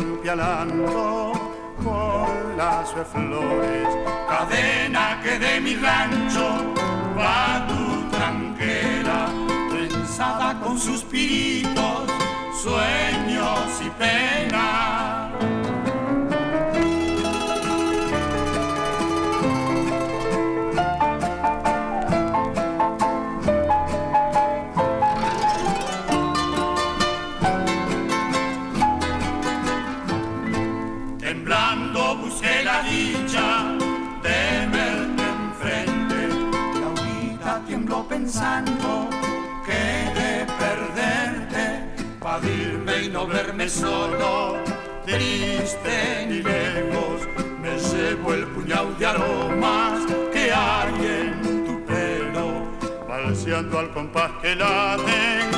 Pialando con las flores. Cadena que de mi rancho va tu no verme solo, triste ni lejos, me llevo el puñado de aromas que hay en tu pelo, balseando al compás que laten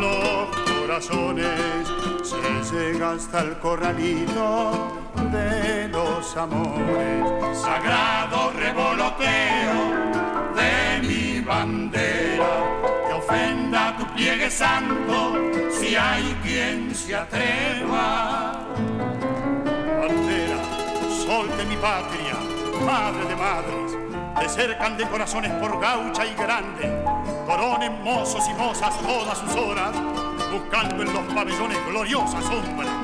los corazones, se llega hasta el corralito de los amores, sagrado revoloteo de mi bandera ofenda tu pliegue santo, si hay quien se atreva. Bandera, sol de mi patria, madre de madres, te cercan de corazones por gaucha y grande, coronen mozos y mozas todas sus horas, buscando en los pabellones gloriosa sombra.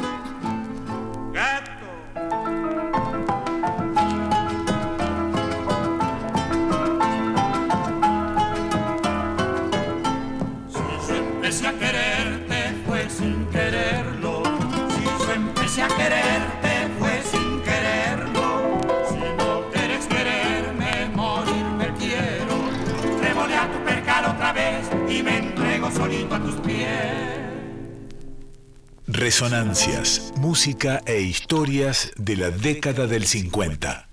Resonancias, música e historias de la década del 50.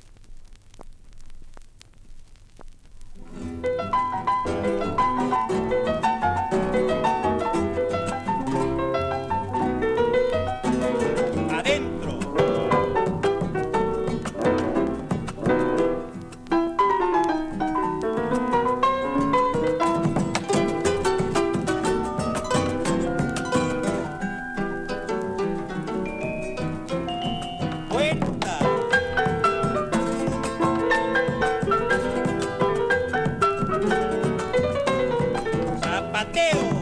bateu.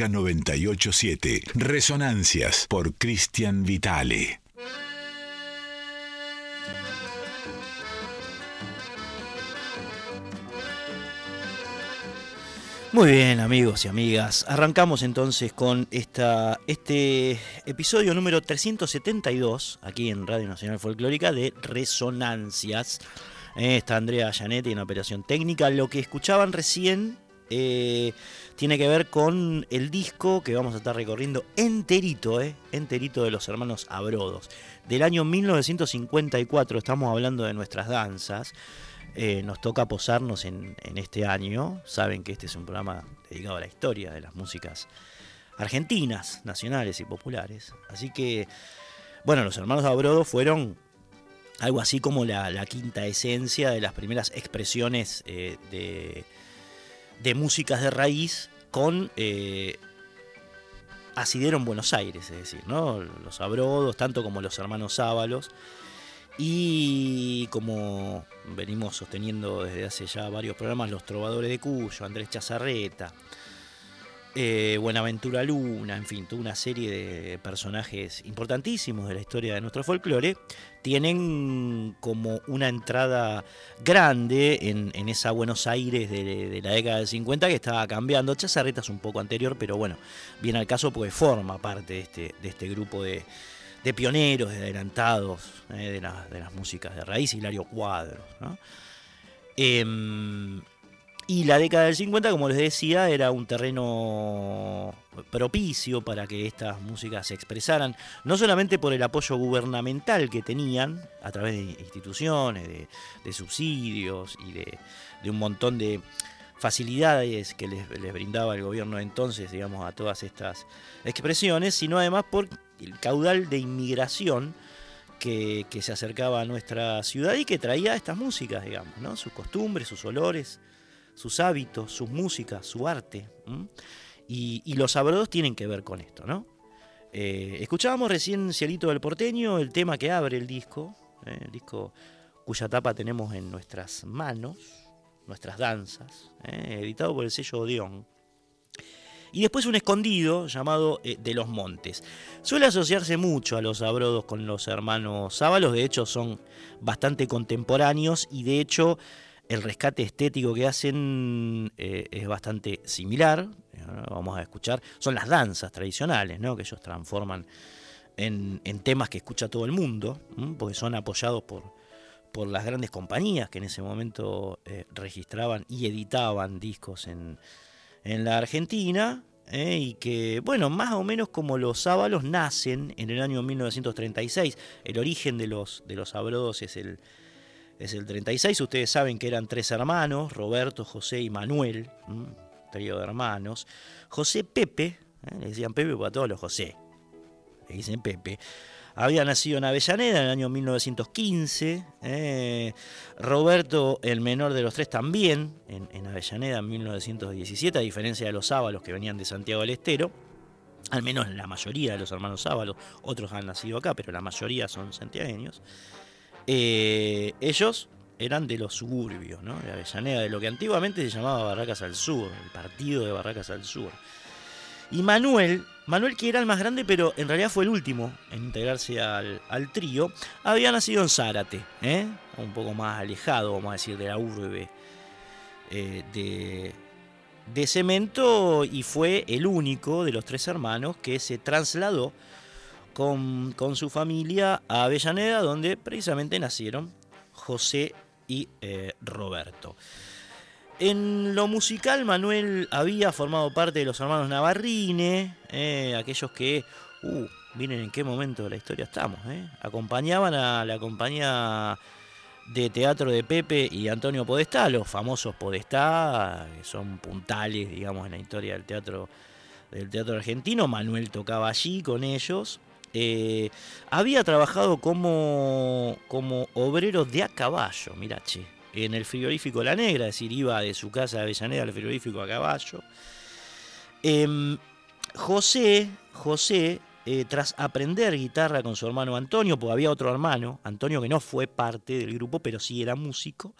Folclórica 987. Resonancias por Cristian Vitale. Muy bien, amigos y amigas. Arrancamos entonces con esta, este episodio número 372, aquí en Radio Nacional Folclórica, de Resonancias. Eh, está Andrea Gianetti en operación técnica. Lo que escuchaban recién eh, tiene que ver con el disco que vamos a estar recorriendo enterito, eh, enterito de los hermanos Abrodos. Del año 1954, estamos hablando de nuestras danzas. Eh, nos toca posarnos en, este año. Saben que este es un programa dedicado a la historia de las músicas argentinas, nacionales y populares. Así que, bueno, los hermanos Abrodo fueron algo así como la, quinta esencia de las primeras expresiones eh, de, músicas de raíz con eh, asidero en Buenos Aires, es decir, ¿no? los Abrodos, tanto como los hermanos Ábalos y como venimos sosteniendo desde hace ya varios programas, Los Trovadores de Cuyo, Andrés Chazarreta, eh, Buenaventura Luna, en fin, toda una serie de personajes importantísimos de la historia de nuestro folclore, tienen como una entrada grande en, esa Buenos Aires de, la década del 50 que estaba cambiando. Chazarreta es un poco anterior, pero bueno, viene al caso porque forma parte de este, de este grupo de, de pioneros, de adelantados eh, de, las músicas de raíz, Hilario Cuadros. Em, y la década del 50, como les decía, era un terreno propicio para que estas músicas se expresaran, no solamente por el apoyo gubernamental que tenían a través de instituciones, de, subsidios y de, un montón de facilidades que les, brindaba el gobierno entonces, digamos, a todas estas expresiones, sino además por el caudal de inmigración que, se acercaba a nuestra ciudad y que traía estas músicas, digamos, ¿no? sus costumbres, sus olores, sus hábitos, sus músicas, su arte. Y, los sabrodos tienen que ver con esto, ¿no? Eh, escuchábamos recién Cielito del Porteño, el tema que abre el disco, ¿eh? el disco cuya tapa tenemos en nuestras manos, nuestras danzas, ¿eh? editado por el sello Odeón y después un escondido llamado De los Montes. Suele asociarse mucho a los abrodos con los hermanos Sábalos, de hecho son bastante contemporáneos y de hecho el rescate estético que hacen eh, es bastante similar. Vamos a escuchar, son las danzas tradicionales ¿no? que ellos transforman en, temas que escucha todo el mundo, porque son apoyados por, por las grandes compañías que en ese momento eh, registraban y editaban discos en, en la Argentina eh, y que, bueno, más o menos como los sábalos nacen en el año 1936. El origen de los, de los abrodos es el, es el 36. Ustedes saben que eran tres hermanos, Roberto, José y Manuel, trío de hermanos. José Pepe, eh, le decían Pepe para todos los José, le dicen Pepe. Había nacido en Avellaneda en el año 1915. Eh, Roberto, el menor de los tres, también en, Avellaneda en 1917, a diferencia de los Ábalos que venían de Santiago del Estero. Al menos la mayoría de los hermanos Ábalos, otros han nacido acá, pero la mayoría son santiagueños. Eh, ellos eran de los suburbios, de Avellaneda, de lo que antiguamente se llamaba Barracas al Sur, el partido de Barracas al Sur. Y Manuel, Manuel que era el más grande, pero en realidad fue el último en integrarse al, trío, había nacido en Zárate, ¿eh? un poco más alejado, vamos a decir, de la urbe eh, de Cemento y fue el único de los tres hermanos que se trasladó con, con su familia a Avellaneda, donde precisamente nacieron José y eh, Roberto. En lo musical, Manuel había formado parte de los hermanos Navarrine, eh, aquellos que, uh, miren en qué momento de la historia estamos, eh, acompañaban a la compañía de teatro de Pepe y Antonio Podestá, los famosos Podestá, que son puntales, digamos, en la historia del teatro, del teatro argentino. Manuel tocaba allí con ellos. Eh, había trabajado como, como obrero de a caballo, mira, che en el frigorífico La Negra, es decir, iba de su casa de Avellaneda al frigorífico a caballo. Em, José, José eh, tras aprender guitarra con su hermano Antonio, porque había otro hermano, Antonio que no fue parte del grupo, pero sí era músico.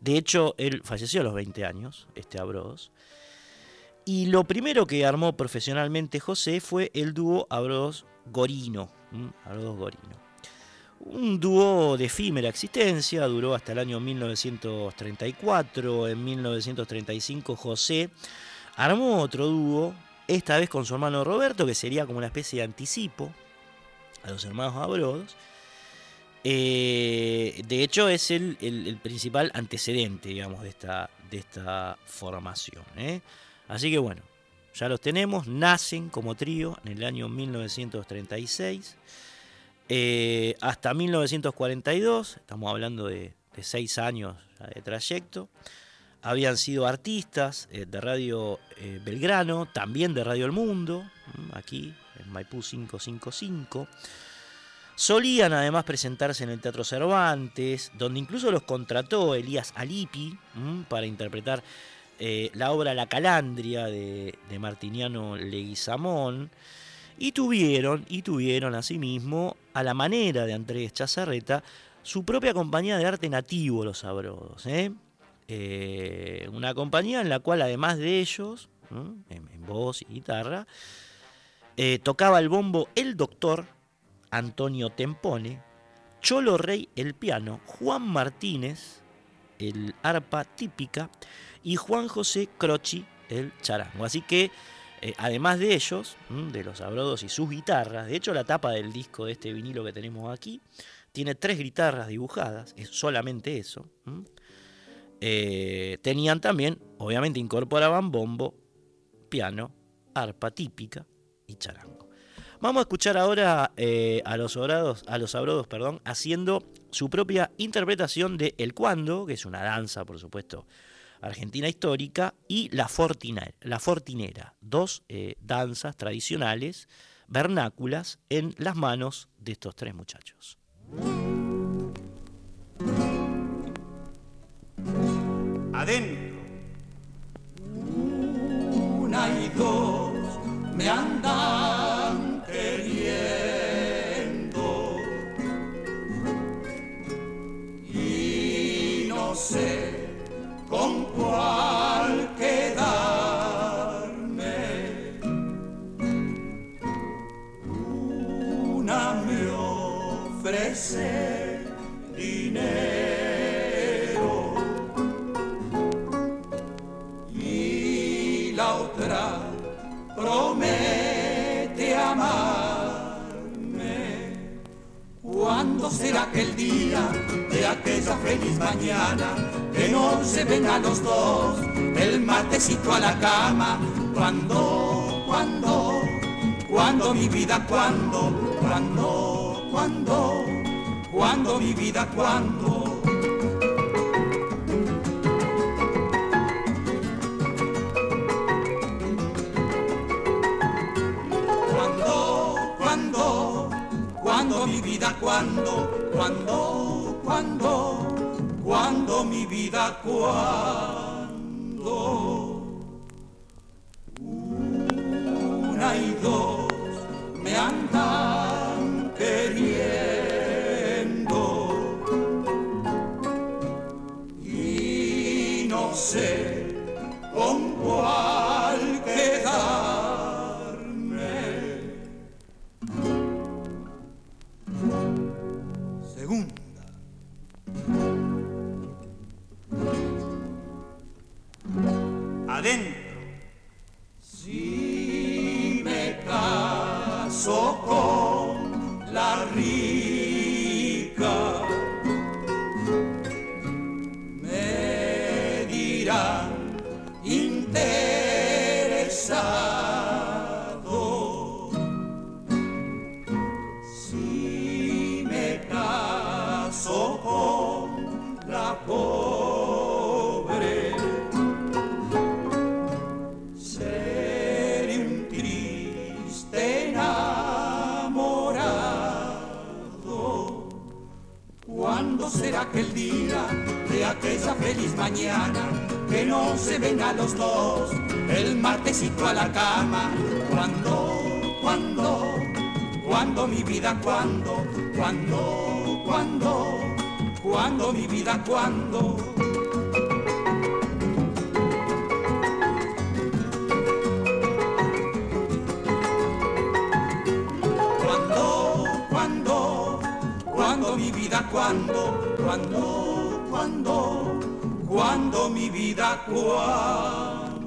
De hecho, él falleció a los 20 años, este Abrodos. Y lo primero que armó profesionalmente José fue el dúo Abrodos Gorino. Gorino. Un dúo de efímera existencia, duró hasta el año 1934. En 1935 José armó otro dúo, esta vez con su hermano Roberto, que sería como una especie de anticipo a los hermanos Abrodos. Eh, de hecho, es el, principal antecedente, digamos, de esta, de esta formación. ¿eh? Así que bueno, ya los tenemos, nacen como trío en el año 1936. Eh, hasta 1942, estamos hablando de, seis años de trayecto, habían sido artistas eh, de Radio eh, Belgrano, también de Radio El Mundo, aquí en Maipú 555. Solían además presentarse en el Teatro Cervantes, donde incluso los contrató Elías Alipi para interpretar la obra La Calandria de, Martiniano Leguizamón. Y tuvieron, y tuvieron asimismo, a la manera de Andrés Chazarreta, su propia compañía de arte nativo, Los Sabrodos. ¿eh? Eh, una compañía en la cual, además de ellos, en, voz y guitarra, eh, tocaba el bombo el doctor Antonio Tempone, Cholo Rey el piano, Juan Martínez el arpa típica y Juan José Croci el charango. Así que eh, además de ellos, de los abrodos y sus guitarras, de hecho la tapa del disco de este vinilo que tenemos aquí tiene tres guitarras dibujadas, es solamente eso. Eh, tenían también, obviamente incorporaban bombo, piano, arpa típica y charango. Vamos a escuchar ahora eh, a los a los abrodos, perdón, haciendo su propia interpretación de El Cuando, que es una danza, por supuesto, Argentina histórica, y la, fortina, la fortinera, dos eh, danzas tradicionales vernáculas en las manos de estos tres muchachos. Adentro, una y dos me andan queriendo. Y no sé con ofrece dinero y la otra promete amarme. ¿Cuándo será aquel día de aquella feliz mañana? que no se ven a los dos, el matecito a la cama, cuando, cuando, cuando mi vida, cuando, cuando, cuando, cuando mi vida, cuando. Cuando, cuando, cuando mi vida, cuando, cuando, cuando cuando mi vida, cuando una y dos aquel día, de aquella feliz mañana, que no se ven a los dos, el martesito a la cama, cuando, cuando, cuando mi vida, cuando, cuando, cuando, cuando mi vida, cuando. Cuando, cuando, cuando mi vida, cuando cuando, cuando, cuando mi vida, cuando.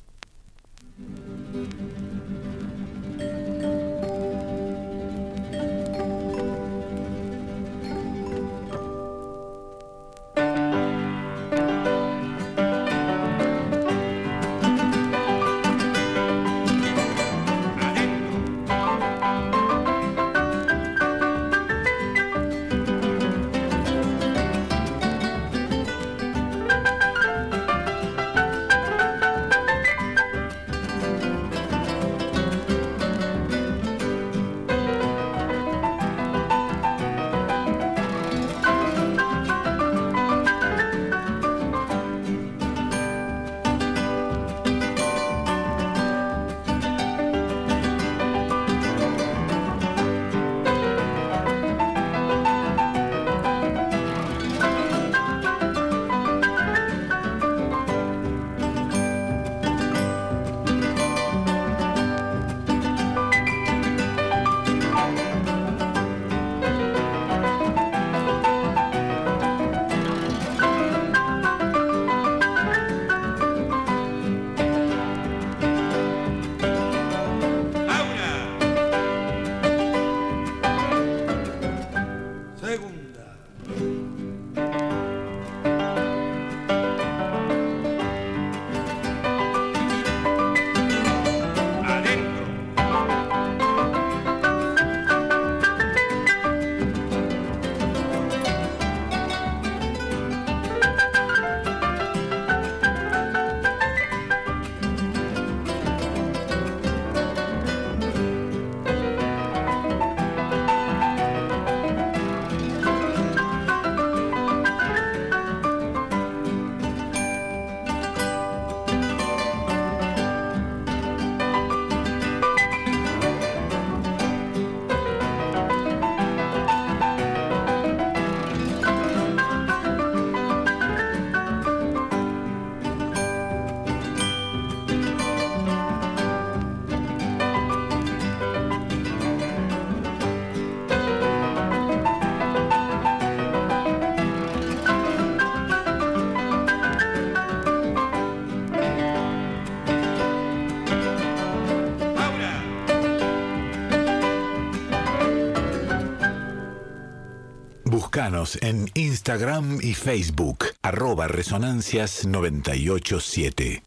En Instagram y Facebook, arroba resonancias 987.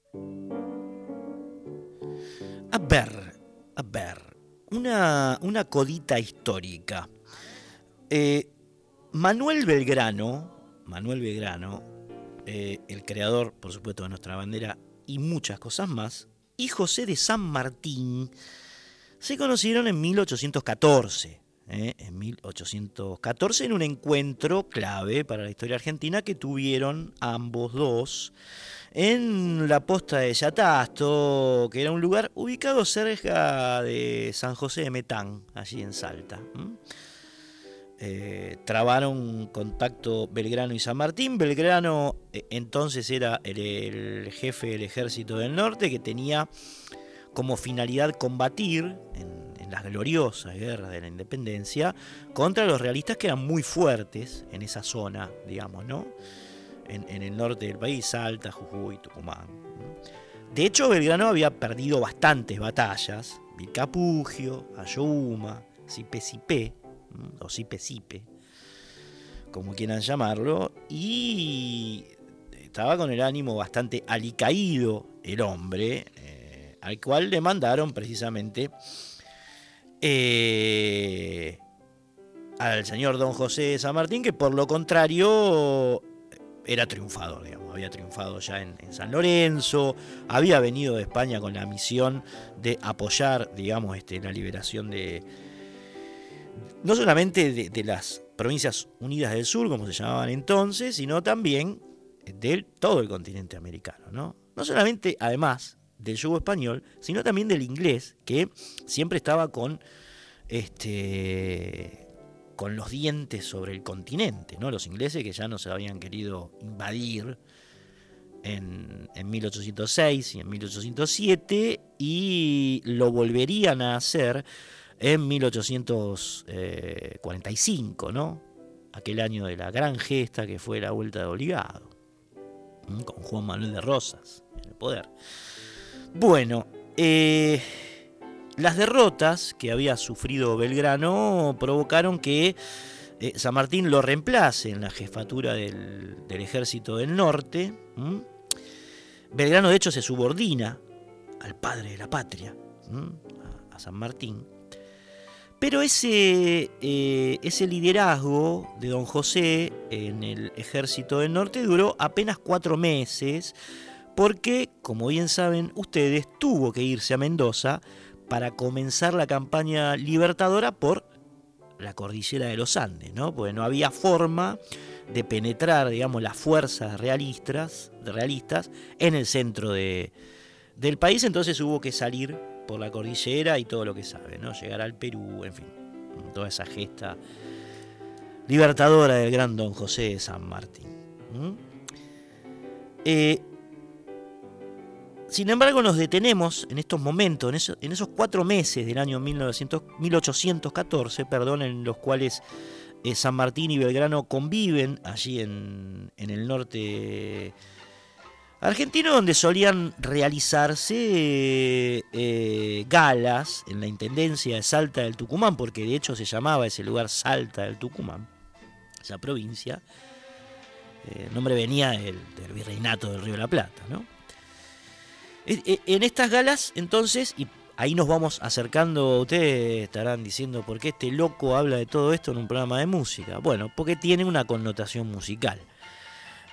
A ver, a ver, una, una codita histórica. Eh, Manuel Belgrano, Manuel Belgrano, eh, el creador, por supuesto, de nuestra bandera y muchas cosas más, y José de San Martín, se conocieron en 1814 ¿eh? en 1814 en un encuentro clave para la historia argentina que tuvieron ambos dos en la posta de Yatasto, que era un lugar ubicado cerca de San José de Metán, allí en Salta. Eh, trabaron contacto Belgrano y San Martín. Belgrano eh, entonces era el, jefe del ejército del norte que tenía como finalidad combatir en en las gloriosas guerras de la independencia contra los realistas que eran muy fuertes en esa zona, digamos, ¿no? En, el norte del país, Salta, Jujuy, Tucumán. De hecho, Belgrano había perdido bastantes batallas, Vilcapugio, Ayohuma, Sipe o Sipe como quieran llamarlo, y estaba con el ánimo bastante alicaído el hombre, eh, al cual le mandaron precisamente eh, al señor don José San Martín, que por lo contrario era triunfador, digamos, había triunfado ya en, San Lorenzo, había venido de España con la misión de apoyar, digamos, este, la liberación de, no solamente de, las provincias unidas del sur, como se llamaban entonces, sino también de todo el continente americano. No, no solamente, además, del yugo español, sino también del inglés, que siempre estaba con este con los dientes sobre el continente, ¿no? Los ingleses que ya no se habían querido invadir en, 1806 y en 1807 y lo volverían a hacer en 1845, ¿no? Aquel año de la gran gesta que fue la vuelta de obligado, con Juan Manuel de Rosas en el poder. Bueno, eh, las derrotas que había sufrido Belgrano provocaron que eh, San Martín lo reemplace en la jefatura del, ejército del norte. Belgrano de hecho se subordina al padre de la patria, a, San Martín. Pero ese, eh, ese liderazgo de don José en el ejército del norte duró apenas cuatro meses, porque, como bien saben ustedes, tuvo que irse a Mendoza para comenzar la campaña libertadora por la cordillera de los Andes, ¿no? Porque no había forma de penetrar, digamos, las fuerzas realistas, realistas en el centro de, del país, entonces hubo que salir por la cordillera y todo lo que sabe, ¿no? Llegar al Perú, en fin, toda esa gesta libertadora del gran don José de San Martín. Eh, sin embargo, nos detenemos en estos momentos, en, esos cuatro meses del año 1814, perdón, en los cuales eh, San Martín y Belgrano conviven allí en, el norte argentino, donde solían realizarse eh, galas en la intendencia de Salta del Tucumán, porque de hecho se llamaba ese lugar Salta del Tucumán, esa provincia. Eh, el nombre venía del, del virreinato del Río de la Plata, ¿no? En estas galas, entonces, y ahí nos vamos acercando, ustedes estarán diciendo por qué este loco habla de todo esto en un programa de música. Bueno, porque tiene una connotación musical.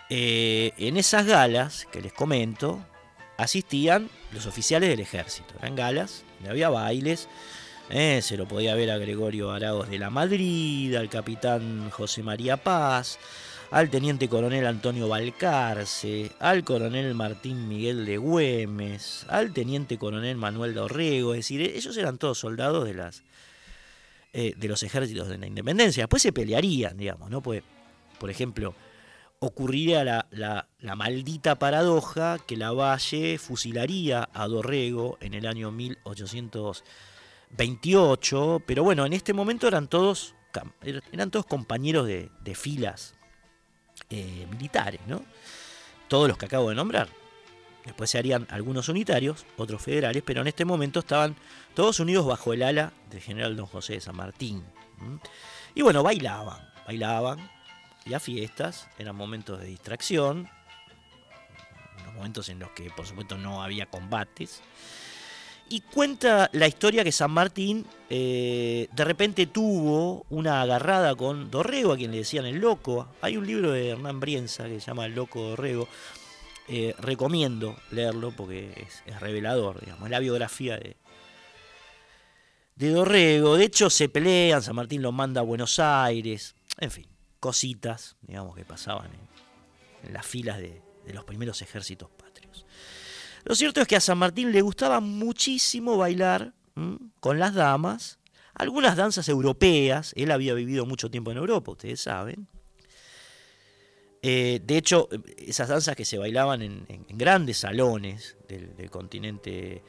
Eh, en esas galas que les comento, asistían los oficiales del ejército. Eran galas, había bailes. Eh, se lo podía ver a Gregorio Aragos de la Madrid, al capitán José María Paz, al teniente coronel Antonio Balcarce, al coronel Martín Miguel de Güemes, al teniente coronel Manuel de Orrego, es decir, ellos eran todos soldados de las eh, de los ejércitos de la independencia. Después se pelearían, digamos, ¿no? Pues, por ejemplo, ocurriría la, la, maldita paradoja que la Valle fusilaría a Dorrego en el año 1828, pero bueno, en este momento eran todos, eran todos compañeros de filas eh, militares, ¿no? Todos los que acabo de nombrar. Después se harían algunos unitarios, otros federales, pero en este momento estaban todos unidos bajo el ala del general don José de San Martín. Y bueno, bailaban, bailaban, a fiestas, eran momentos de distracción, unos momentos en los que por supuesto no había combates, y cuenta la historia que San Martín eh, de repente tuvo una agarrada con Dorrego, a quien le decían el loco. Hay un libro de Hernán Brienza que se llama El loco Dorrego. Eh, recomiendo leerlo porque es, revelador, digamos, es la biografía de, Dorrego. De hecho, se pelean, San Martín lo manda a Buenos Aires, en fin, cositas, digamos, que pasaban en, las filas de, de los primeros ejércitos lo cierto es que a San Martín le gustaba muchísimo bailar con las damas, algunas danzas europeas, él había vivido mucho tiempo en Europa, ustedes saben. Eh, de hecho, esas danzas que se bailaban en, grandes salones del, continente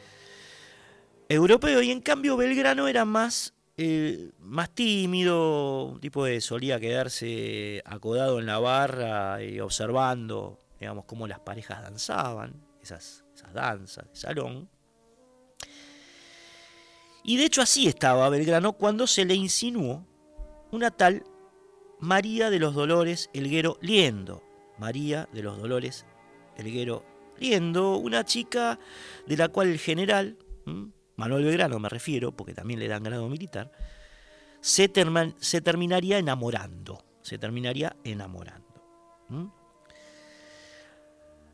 europeo, y en cambio Belgrano era más, eh, más tímido, un tipo de solía quedarse acodado en la barra y observando, digamos, cómo las parejas danzaban, esas esas danzas de salón. Y de hecho así estaba Belgrano cuando se le insinuó una tal María de los Dolores Elguero Liendo. María de los Dolores Elguero Liendo, una chica de la cual el general, Manuel Belgrano me refiero, porque también le dan grado militar, se, se terminaría enamorando. Se terminaría enamorando.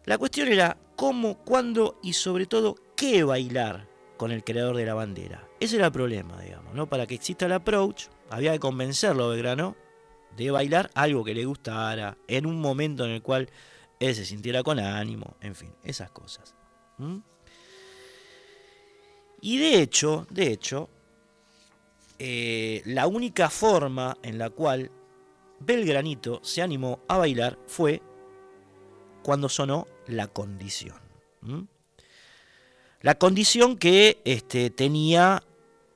La cuestión era cómo, cuándo y sobre todo qué bailar con el creador de la bandera. Ese era el problema, digamos, ¿no? Para que exista el approach, Había que convencerlo a Belgrano de bailar algo que le gustara, en un momento en el cual él se sintiera con ánimo, en fin, esas cosas. Y de hecho, de hecho, eh, la única forma en la cual Belgranito se animó a bailar fue cuando sonó la condición. La condición que este, tenía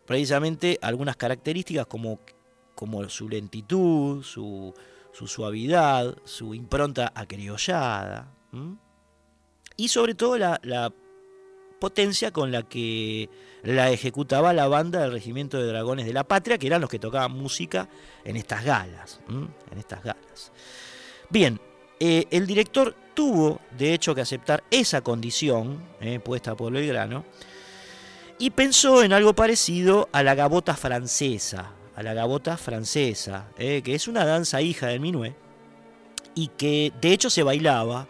precisamente algunas características como, como su lentitud, su, suavidad, su impronta acriollada y sobre todo la, potencia con la que la ejecutaba la banda del Regimiento de Dragones de la Patria, que eran los que tocaban música en estas galas. En estas galas. Bien, eh, el director tuvo, de hecho, que aceptar esa condición eh, puesta por Belgrano y pensó en algo parecido a la gabota francesa, a la gabota francesa, eh, que es una danza hija del minué y que de hecho se bailaba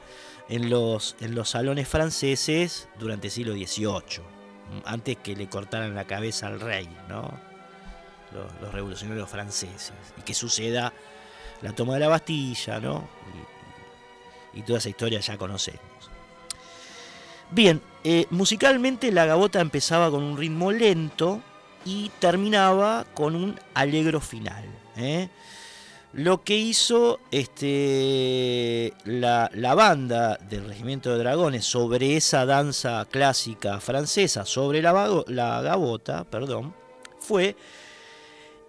en los, en los salones franceses durante el siglo XVIII, antes que le cortaran la cabeza al rey, ¿no? los, revolucionarios franceses, y que suceda la toma de la Bastilla, ¿no? Toda esa historia ya conocemos. Bien, eh, musicalmente la gabota empezaba con un ritmo lento y terminaba con un alegro final. ¿eh? Lo que hizo este, la, banda del Regimiento de Dragones sobre esa danza clásica francesa, sobre la, la gabota, perdón, fue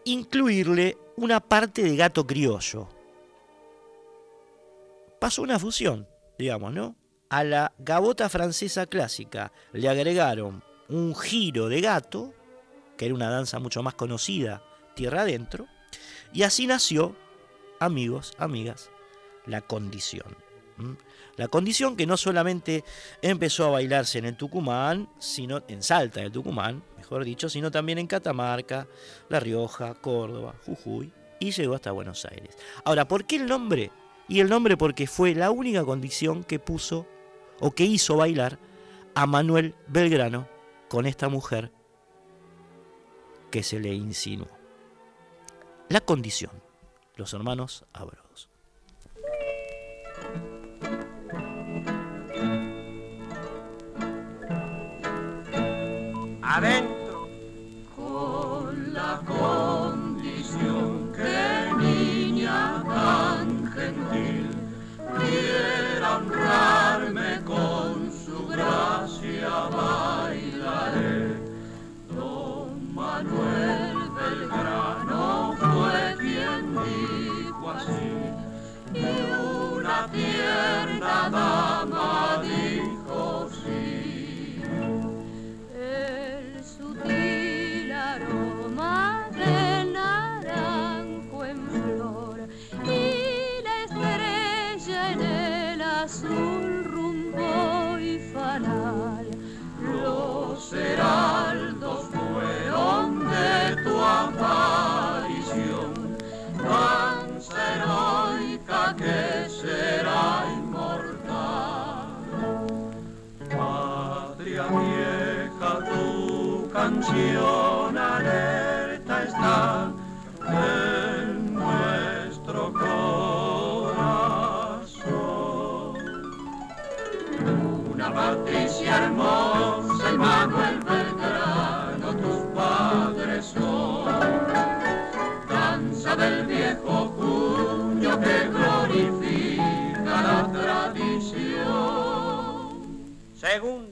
incluirle una parte de gato criollo, pasó una fusión, digamos, ¿no? A la gabota francesa clásica le agregaron un giro de gato, que era una danza mucho más conocida, tierra adentro, y así nació, amigos, amigas, la condición. La condición que no solamente empezó a bailarse en el Tucumán, sino en Salta del Tucumán, mejor dicho, sino también en Catamarca, La Rioja, Córdoba, Jujuy y llegó hasta Buenos Aires. Ahora, ¿por qué el nombre y el nombre porque fue la única condición que puso o que hizo bailar a Manuel Belgrano con esta mujer que se le insinuó. La condición, los hermanos Abrodos. Adentro. Con la alerta está en nuestro corazón. Patricia hermosa y Manuel Belgrano, tus padres son. Danza del viejo cuño que glorifica la tradición. Segunda.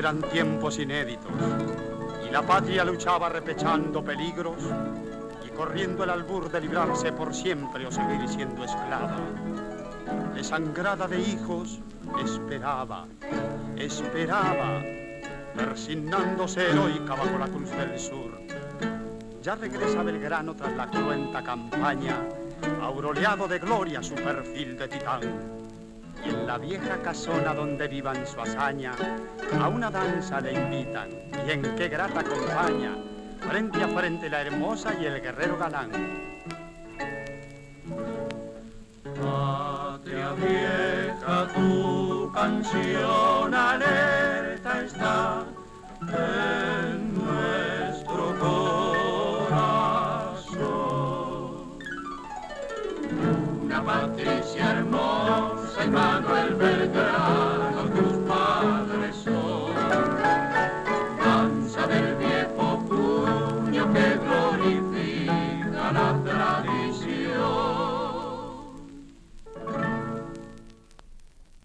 Eran tiempos inéditos y la patria luchaba repechando peligros y corriendo el albur de librarse por siempre o seguir siendo esclava. Desangrada de hijos, esperaba, esperaba, persignándose heroica bajo la cruz del sur. Ya regresa Belgrano tras la cruenta campaña, auroleado de gloria su perfil de titán Y en la vieja casona donde vivan su hazaña, a una danza le invitan, y en qué grata compañía, frente a frente la hermosa y el guerrero galán. Patria vieja, tu canción alerta está en nuestro corazón. Una Patricia hermosa y Manuel Belgrano, tus padres son. Danza del viejo puño que glorifica la tradición.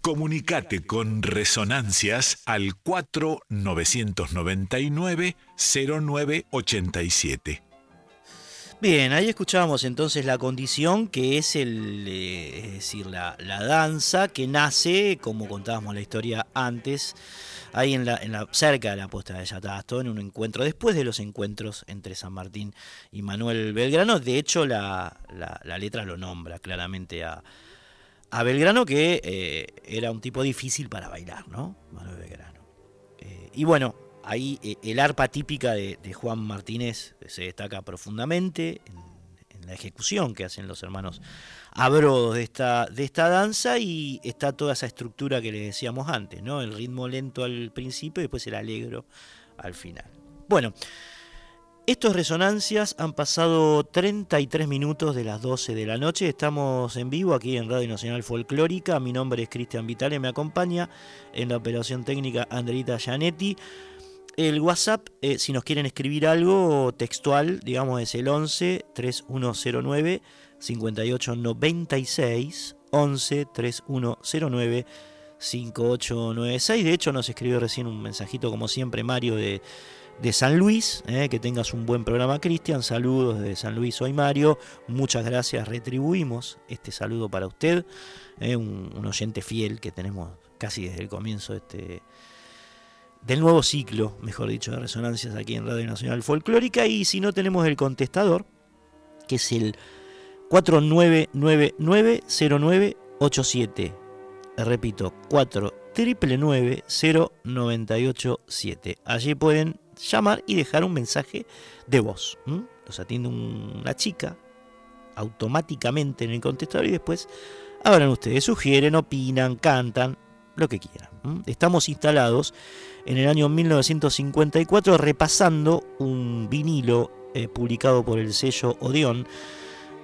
Comunicate con Resonancias al 4999-0987. Bien, ahí escuchábamos entonces la condición que es el, eh, es decir, la, la danza que nace, como contábamos la historia antes, ahí en la, en la cerca de la puesta de Yatasto, en un encuentro, después de los encuentros entre San Martín y Manuel Belgrano. De hecho, la, la- la letra lo nombra claramente a, a Belgrano, que eh, era un tipo difícil para bailar, ¿no? Manuel Belgrano. Eh, y bueno, ahí eh, el arpa típica de, Juan Martínez se destaca profundamente en, la ejecución que hacen los hermanos Abrodos de esta, de esta danza y está toda esa estructura que les decíamos antes, ¿no? El ritmo lento al principio y después el alegro al final. Bueno, estos resonancias han pasado 33 minutos de las 12 de la noche. Estamos en vivo aquí en Radio Nacional Folclórica. Mi nombre es Cristian Vitale, me acompaña en la operación técnica Andrita Gianetti. El WhatsApp, eh, si nos quieren escribir algo textual, digamos, es el 11 3109 5896. 11 3109 5896. De hecho, nos escribió recién un mensajito, como siempre, Mario de, de San Luis. eh, que tengas un buen programa, Cristian. Saludos de San Luis, soy Mario. Muchas gracias. Retribuimos este saludo para usted. eh, un, un oyente fiel que tenemos casi desde el comienzo de este del nuevo ciclo, mejor dicho, de resonancias aquí en Radio Nacional Folclórica. Y si no tenemos el contestador, que es el 49990987. Repito, 49990987. Allí pueden llamar y dejar un mensaje de voz. ¿m? Los atiende un- una chica automáticamente en el contestador y después hablan ustedes, sugieren, opinan, cantan, lo que quieran. Estamos instalados en el año 1954 repasando un vinilo eh, publicado por el sello Odeón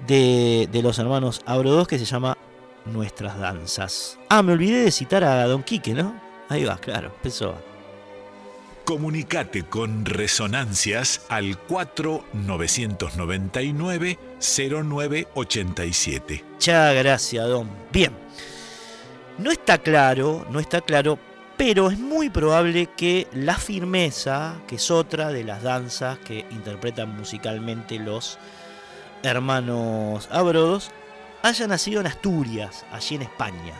de, de los hermanos Abro que se llama Nuestras Danzas. Ah, me olvidé de citar a Don Quique, ¿no? Ahí va, claro, empezó. Comunicate con Resonancias al 4999-0987. Muchas gracias, Don. Bien. No está claro, no está claro, pero es muy probable que la firmeza, que es otra de las danzas que interpretan musicalmente los hermanos Abrodos, haya nacido en Asturias, allí en España.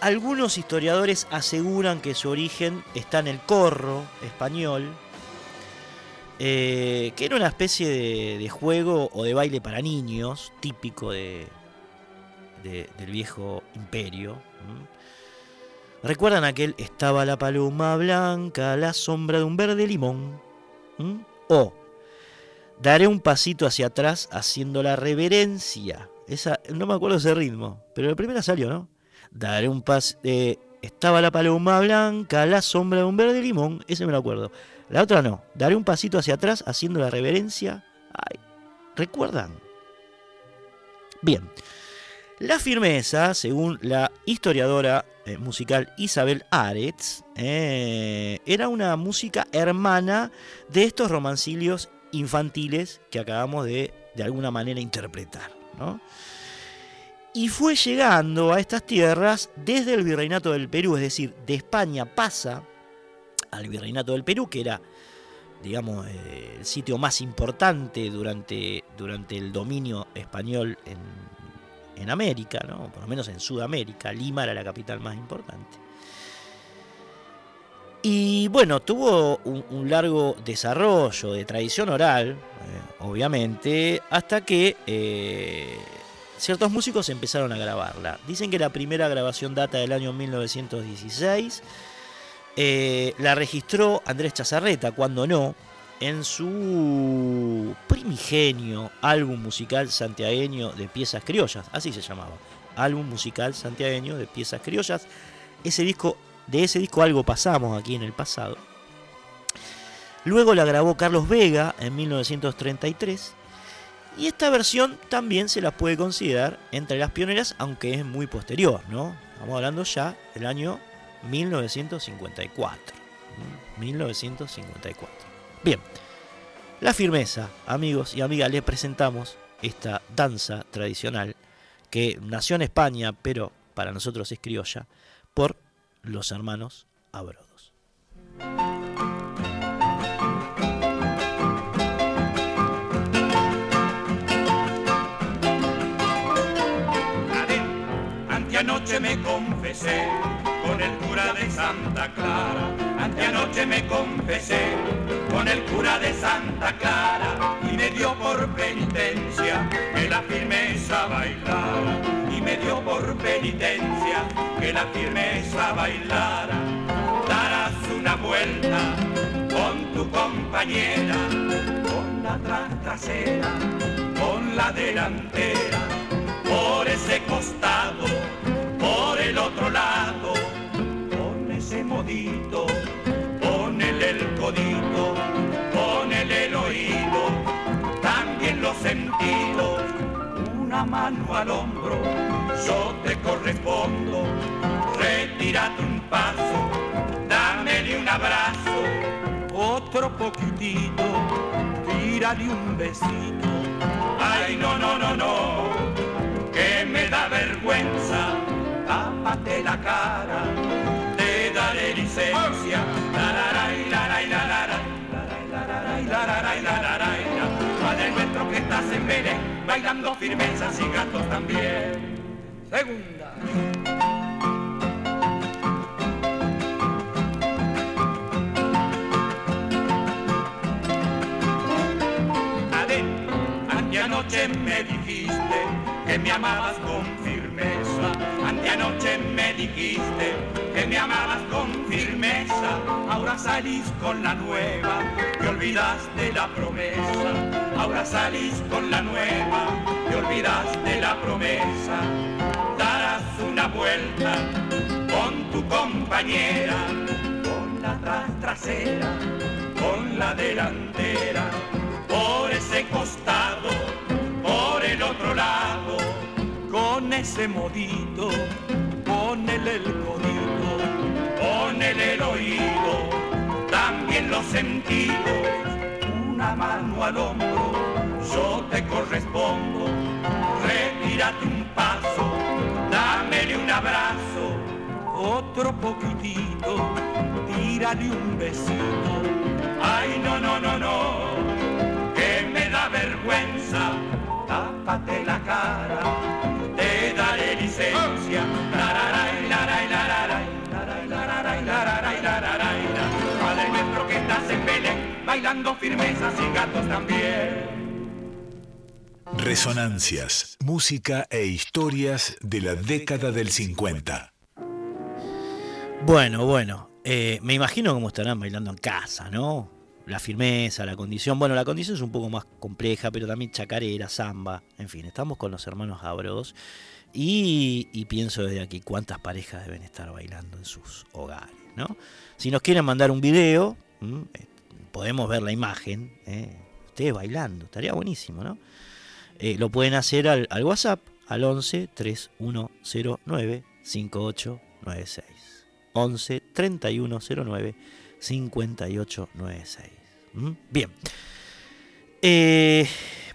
Algunos historiadores aseguran que su origen está en el corro español, eh, que era una especie de, juego o de baile para niños, típico de- del viejo imperio. ¿M? ¿Recuerdan aquel estaba la paloma blanca la sombra de un verde limón? ¿m? O daré un pasito hacia atrás haciendo la reverencia. Esa, no me acuerdo ese ritmo, pero la primera salió, ¿no? Daré un pas. eh, estaba la paloma blanca la sombra de un verde limón. Ese me lo acuerdo. La otra no. Daré un pasito hacia atrás haciendo la reverencia. Ay, ¿recuerdan? Bien. La firmeza, según la historiadora eh, musical Isabel Aretz, eh, era una música hermana de estos romancilios infantiles que acabamos de de alguna manera interpretar. ¿no? Y fue llegando a estas tierras desde el Virreinato del Perú, es decir, de España pasa al Virreinato del Perú, que era, digamos, eh, el sitio más importante durante, durante el dominio español en, en América, ¿no? por lo menos en Sudamérica. Lima era la capital más importante. Y bueno, tuvo un, largo desarrollo de tradición oral, eh, obviamente, hasta que eh, ciertos músicos empezaron a grabarla. Dicen que la primera grabación data del año 1916. Eh, la registró Andrés Chazarreta, cuando no, en su primigenio álbum musical santiagueño de piezas criollas, así se llamaba, álbum musical santiagueño de piezas criollas. Ese disco, de ese disco algo pasamos aquí en el pasado. Luego la grabó Carlos Vega en 1933 y esta versión también se la puede considerar entre las pioneras, aunque es muy posterior, ¿no? Estamos hablando ya del año 1954. 1954. Bien, la firmeza, amigos y amigas, les presentamos esta danza tradicional que nació en España, pero para nosotros es criolla, por los hermanos Abrodos. Anteanoche me confesé con el cura de Santa Clara. Anteanoche me confesé con el cura de Santa Clara y me dio por penitencia que la firmeza bailara. Y me dio por penitencia que la firmeza bailara. Darás una vuelta con tu compañera, con la trasera, con la delantera, por ese costado por el otro lado, con ese modito, ponele el codito, ponele el oído, también los sentidos, una mano al hombro, yo te correspondo, retírate un paso, dámele un abrazo, otro poquitito, tírale un besito, ay no, no, no, no, que me da vergüenza tápate la cara, daré licencia. Padre nuestro que estás en Belén, bailando firmezas y gatos también. Segunda. Anoche me dijiste que me amabas con firmeza. Anteanoche me dijiste me amabas con firmeza. Ahora salís con la nueva, te olvidaste la promesa. Ahora salís con la nueva, te olvidaste la promesa. Darás una vuelta con tu compañera, con la tras trasera, con la delantera, por ese costado, por el otro lado con ese modito, ponele el codito, ponele el oído, también los sentidos, una mano al hombro, yo te correspondo, retírate un paso, dámele un abrazo, otro poquitito, tírale un besito, ay no, no, no, no, que me da vergüenza, tápate la cara te daré licencia. Que estás en Belén, bailando firmezas y gatos también. Resonancias, música e historias de la década del 50. Bueno, bueno, eh, me imagino cómo estarán bailando en casa, ¿no? La firmeza, la condición. Bueno, la condición es un poco más compleja, pero también chacarera, samba. En fin, estamos con los hermanos Abros. Y, y pienso desde aquí cuántas parejas deben estar bailando en sus hogares, ¿no? Si nos quieren mandar un video, ¿m? Eh, podemos ver la imagen, ¿eh? ustedes bailando, estaría buenísimo, ¿no? Eh, lo pueden hacer al, al WhatsApp al 11 3109 5896. 11 3109 5896. ¿Mm? Bien. Eh,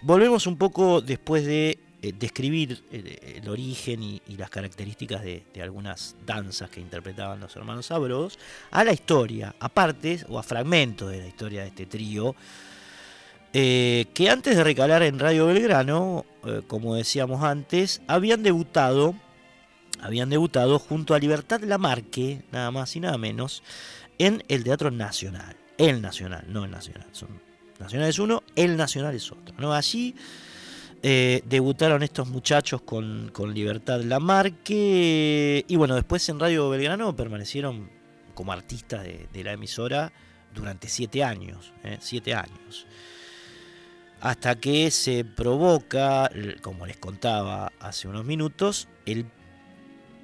volvemos un poco después de eh, describir el, el origen y, las características de, algunas danzas que interpretaban los hermanos Sabros a la historia, a partes o a fragmentos de la historia de este trío. eh, que antes de recalar en Radio Belgrano, eh, como decíamos antes, habían debutado, habían debutado junto a Libertad Lamarque, nada más y nada menos, en el Teatro Nacional. El Nacional, no el Nacional. Son, Nacional es uno, el Nacional es otro. ¿no? Allí Eh, debutaron estos muchachos con, con Libertad Lamarque y bueno, después en Radio Belgrano permanecieron como artistas de, la emisora durante siete años, ¿eh? siete años. Hasta que se provoca, como les contaba hace unos minutos, el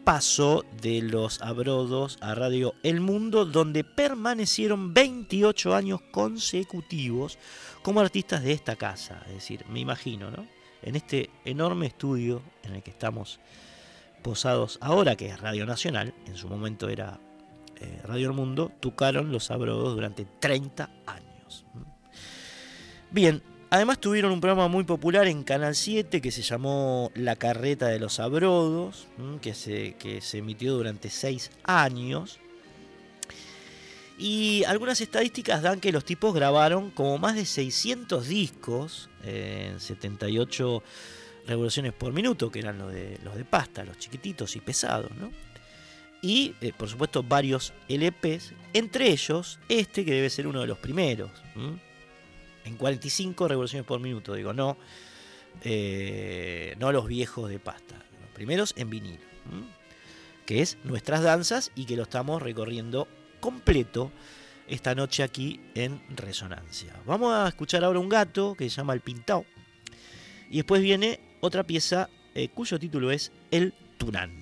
paso de los abrodos a Radio El Mundo, donde permanecieron 28 años consecutivos como artistas de esta casa. Es decir, me imagino, ¿no? En este enorme estudio en el que estamos posados ahora, que es Radio Nacional, en su momento era eh, Radio El Mundo, tocaron los abrodos durante 30 años. Bien, además tuvieron un programa muy popular en Canal 7 que se llamó La Carreta de los Abrodos, que se, que se emitió durante 6 años. Y algunas estadísticas dan que los tipos grabaron como más de 600 discos en 78 revoluciones por minuto, que eran los de, los de pasta, los chiquititos y pesados, ¿no? Y, eh, por supuesto, varios LPs, entre ellos este que debe ser uno de los primeros. En 45 revoluciones por minuto, digo, no, eh, no los viejos de pasta, los primeros en vinilo, que es Nuestras Danzas y que lo estamos recorriendo completo esta noche aquí en Resonancia. Vamos a escuchar ahora un gato que se llama El Pintao y después viene otra pieza eh, cuyo título es El Tunante.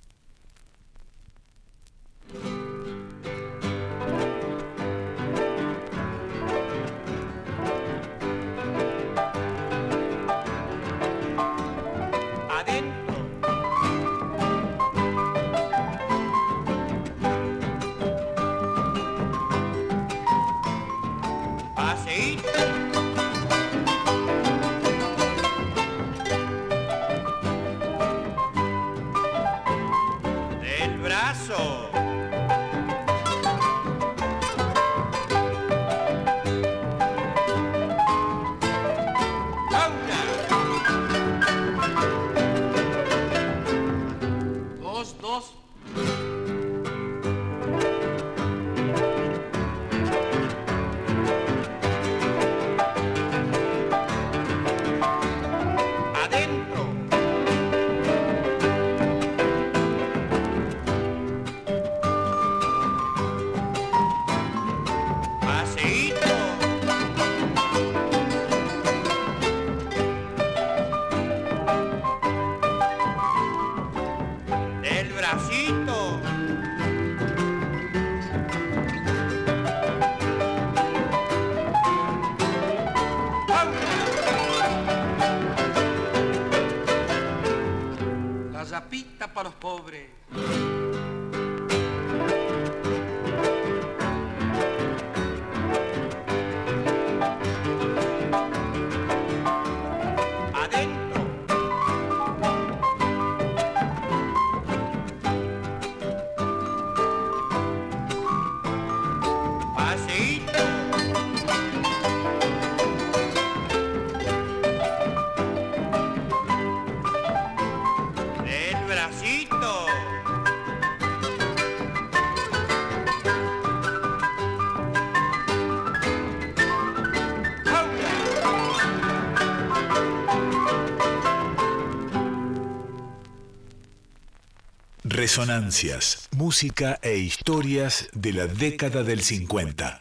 Resonancias, música e historias de la década del 50.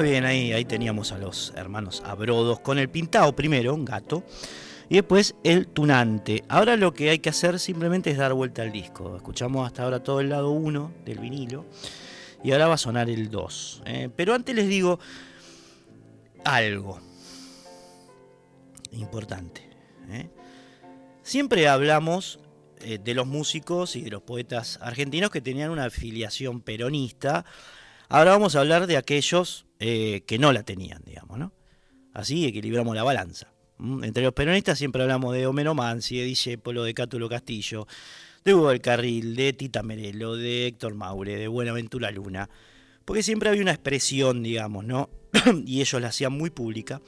Muy bien, ahí, ahí teníamos a los hermanos Abrodos con el pintado primero, un gato, y después el tunante. Ahora lo que hay que hacer simplemente es dar vuelta al disco. Escuchamos hasta ahora todo el lado 1 del vinilo y ahora va a sonar el 2. ¿eh? Pero antes les digo algo importante. ¿eh? Siempre hablamos eh, de los músicos y de los poetas argentinos que tenían una afiliación peronista. Ahora vamos a hablar de aquellos eh, que no la tenían, digamos, ¿no? Así equilibramos la balanza. ¿m? Entre los peronistas siempre hablamos de Homero Mansi, de Discépolo, de Cátulo Castillo, de Hugo del Carril, de Tita Merelo, de Héctor Maure, de Buenaventura Luna, porque siempre había una expresión, digamos, ¿no? y ellos la hacían muy pública,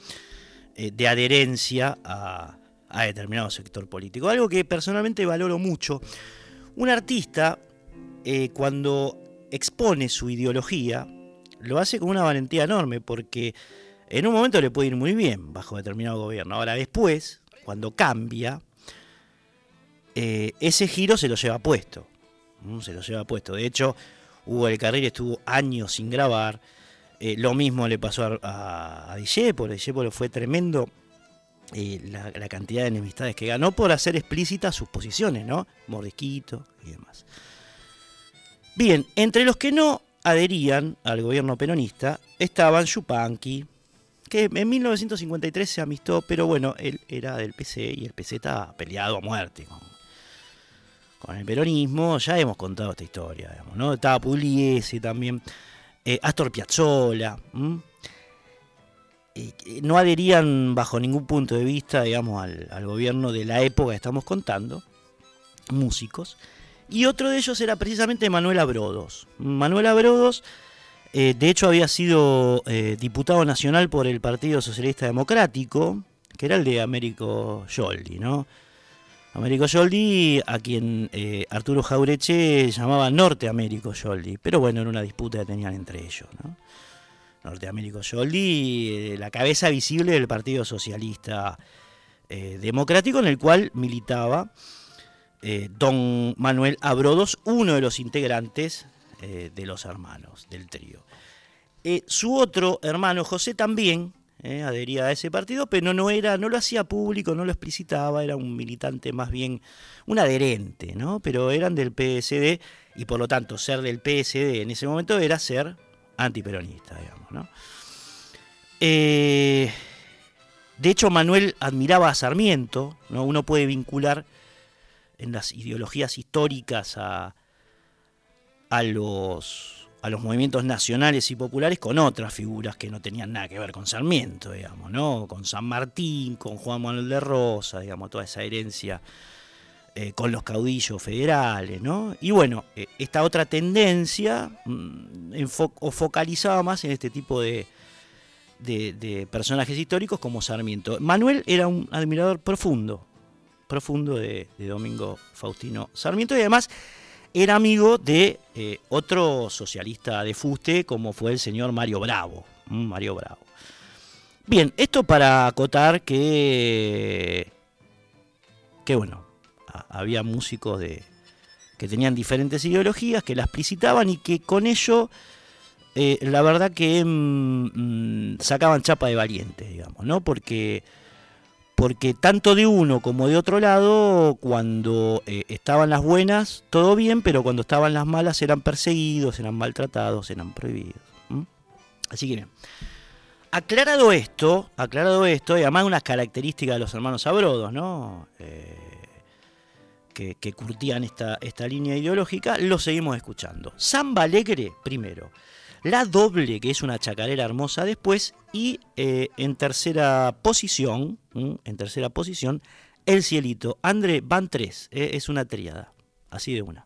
eh, de adherencia a, a determinado sector político. Algo que personalmente valoro mucho. Un artista, eh, cuando expone su ideología, lo hace con una valentía enorme, porque en un momento le puede ir muy bien bajo determinado gobierno. Ahora, después, cuando cambia, eh, ese giro se lo lleva puesto. Se lo lleva puesto. De hecho, Hugo del Carril estuvo años sin grabar. Eh, lo mismo le pasó a, a, a fue tremendo eh, la, la cantidad de enemistades que ganó por hacer explícitas sus posiciones, ¿no? Mordisquito y demás. Bien, entre los que no adherían al gobierno peronista estaban Yupanqui, que en 1953 se amistó, pero bueno, él era del PC y el PC estaba peleado a muerte con, el peronismo. Ya hemos contado esta historia, digamos, ¿no? Estaba Pugliese también, eh, Astor Piazzolla. ¿m? Eh, no adherían bajo ningún punto de vista, digamos, al, al gobierno de la época que estamos contando, músicos. Y otro de ellos era precisamente Manuel Abrodos. Manuel Abrodos, eh, de hecho, había sido eh, diputado nacional por el Partido Socialista Democrático, que era el de Américo Yoldi, ¿no? Américo Yoldi, a quien eh, Arturo Jaureche llamaba Norte Américo Yoldi, pero bueno, era una disputa que tenían entre ellos, ¿no? Norte Américo Yoldi, la cabeza visible del Partido Socialista Democrático, en el cual militaba eh, don Manuel Abrodos, uno de los integrantes eh, de los hermanos del trío. Eh, su otro hermano José también adhería a ese partido, pero no era, no lo hacía público, no lo explicitaba, era un militante más bien, un adherente, ¿no? Pero eran del PSD y por lo tanto ser del PSD en ese momento era ser antiperonista, digamos, ¿no? De hecho, Manuel admiraba a Sarmiento, ¿no? Uno puede vincular en las ideologías históricas a, a, los, a los movimientos nacionales y populares con otras figuras que no tenían nada que ver con Sarmiento, digamos, ¿no? Con San Martín, con Juan Manuel de Rosa, digamos, toda esa herencia eh, con los caudillos federales, ¿no? Y bueno, eh, esta otra tendencia mm, o focalizaba más en este tipo de, de personajes históricos como Sarmiento. Manuel era un admirador profundo profundo de, Domingo Faustino Sarmiento y además era amigo de eh, otro socialista de fuste como fue el señor Mario Bravo. Mario Bravo. Bien, esto para acotar que, que bueno, había músicos de, que tenían diferentes ideologías, que la explicitaban y que con ello, eh, la verdad que mm, mm, sacaban chapa de valientes, digamos, ¿no? Porque, porque tanto de uno como de otro lado, cuando eh, estaban las buenas, todo bien, pero cuando estaban las malas eran perseguidos, eran maltratados, eran prohibidos. Así que. Aclarado esto, aclarado esto, y además unas características de los hermanos Abrodos, ¿no? Eh, que, que curtían esta, esta línea ideológica, lo seguimos escuchando. Samba Alegre, primero. La doble, que es una chacarera hermosa después. Y eh, en tercera posición, en tercera posición, El Cielito. André, van tres, eh, es una tríada, así de una.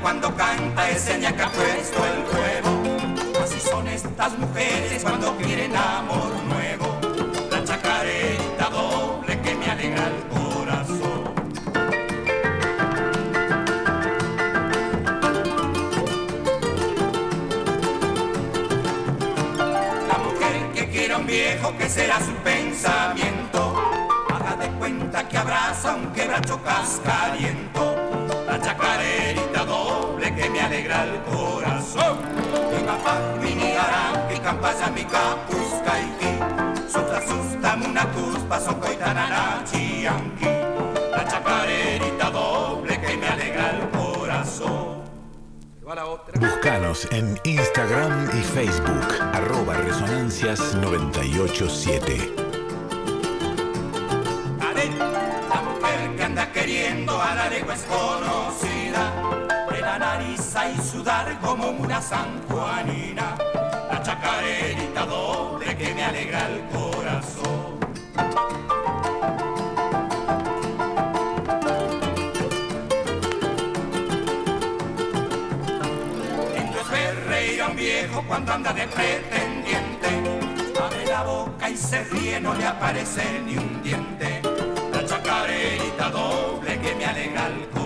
cuando canta ese ñaca puesto el huevo. Así son estas mujeres cuando quieren amor nuevo. La chacareta doble que me alegra el corazón. La mujer que quiere a un viejo que será su pensamiento. Haga de cuenta que abraza un quebracho cascariento el corazón. Mi papá, mi niara, mi campaya, mi capusca y Susta, susta, una cuspa, son coitanana, chianqui. La chacarerita doble que me alegra el corazón. Búscanos en Instagram y Facebook, arroba Resonancias 987. Como una sanjuanina. La chacarerita doble que me alegra el corazón. Lindo es ver reír a un viejo cuando anda de pretendiente. Abre la boca y se ríe, no le aparece ni un diente. La chacarerita doble que me alegra el corazón.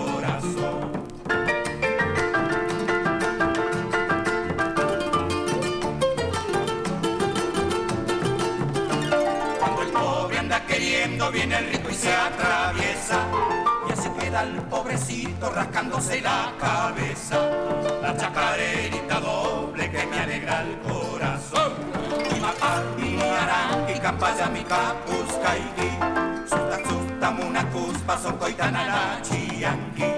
Atraviesa. Y así queda el pobrecito rascándose la cabeza. La chacarerita doble que me alegra el corazón. Mi papá, mi ara, mi campaya, mi capusca y Susta, susta, muna cuspa, son coitanana, chianqui.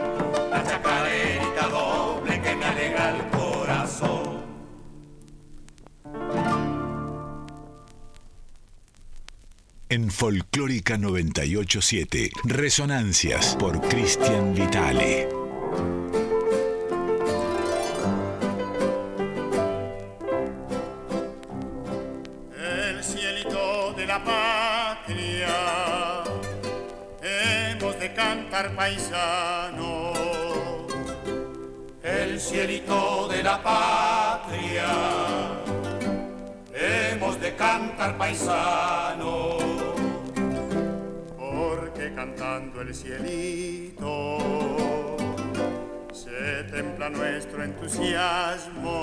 La chacarerita doble En Folclórica 987, Resonancias por Cristian Vitale. el cielito de la patria. Hemos de cantar paisano, el cielito de la patria. Hemos de cantar paisano, cantando el cielito se templa nuestro entusiasmo.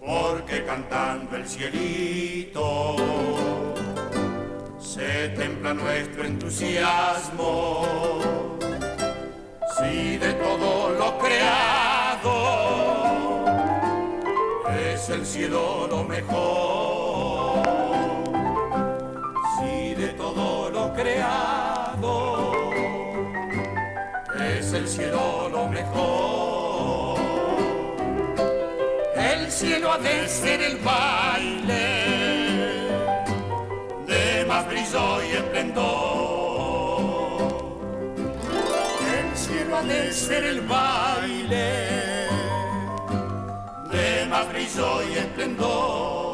porque cantando el cielito se templa nuestro entusiasmo. Si de todo lo creado es el cielo lo mejor, creado es el cielo lo mejor. El cielo ha de ser el baile de más brillo y esplendor. El cielo ha de ser el baile de más brillo y esplendor.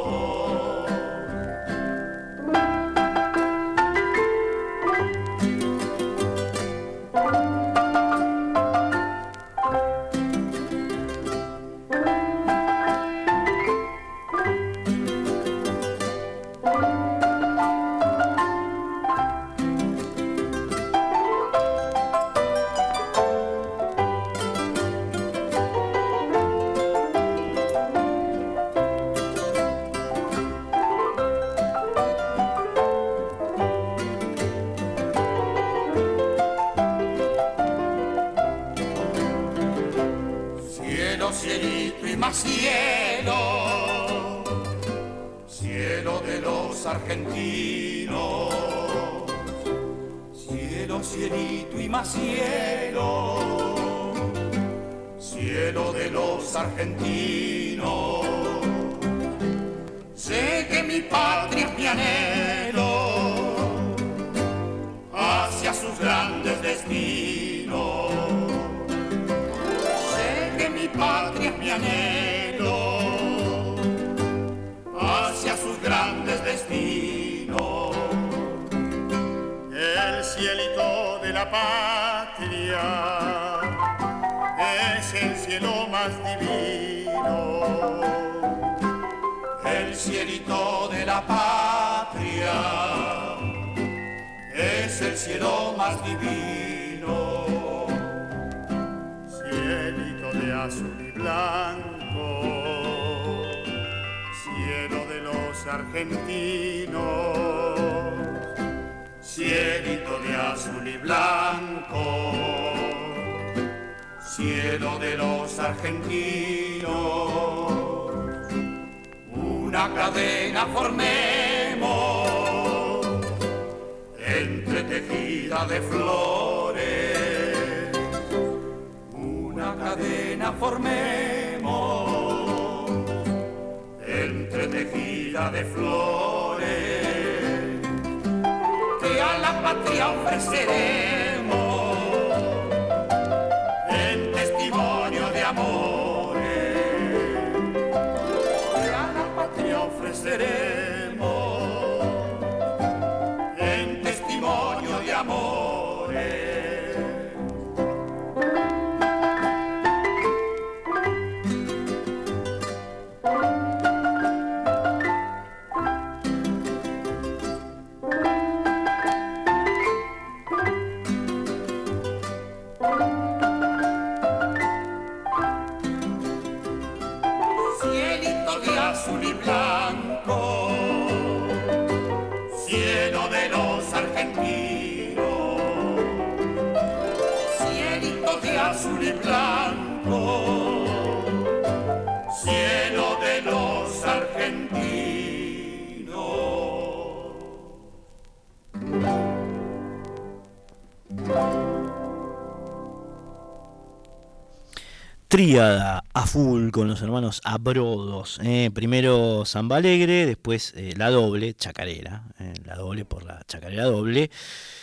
A full con los hermanos Abrodos. eh. Primero Samba Alegre, después eh, la doble, Chacarera. eh, la doble por la Chacarera doble.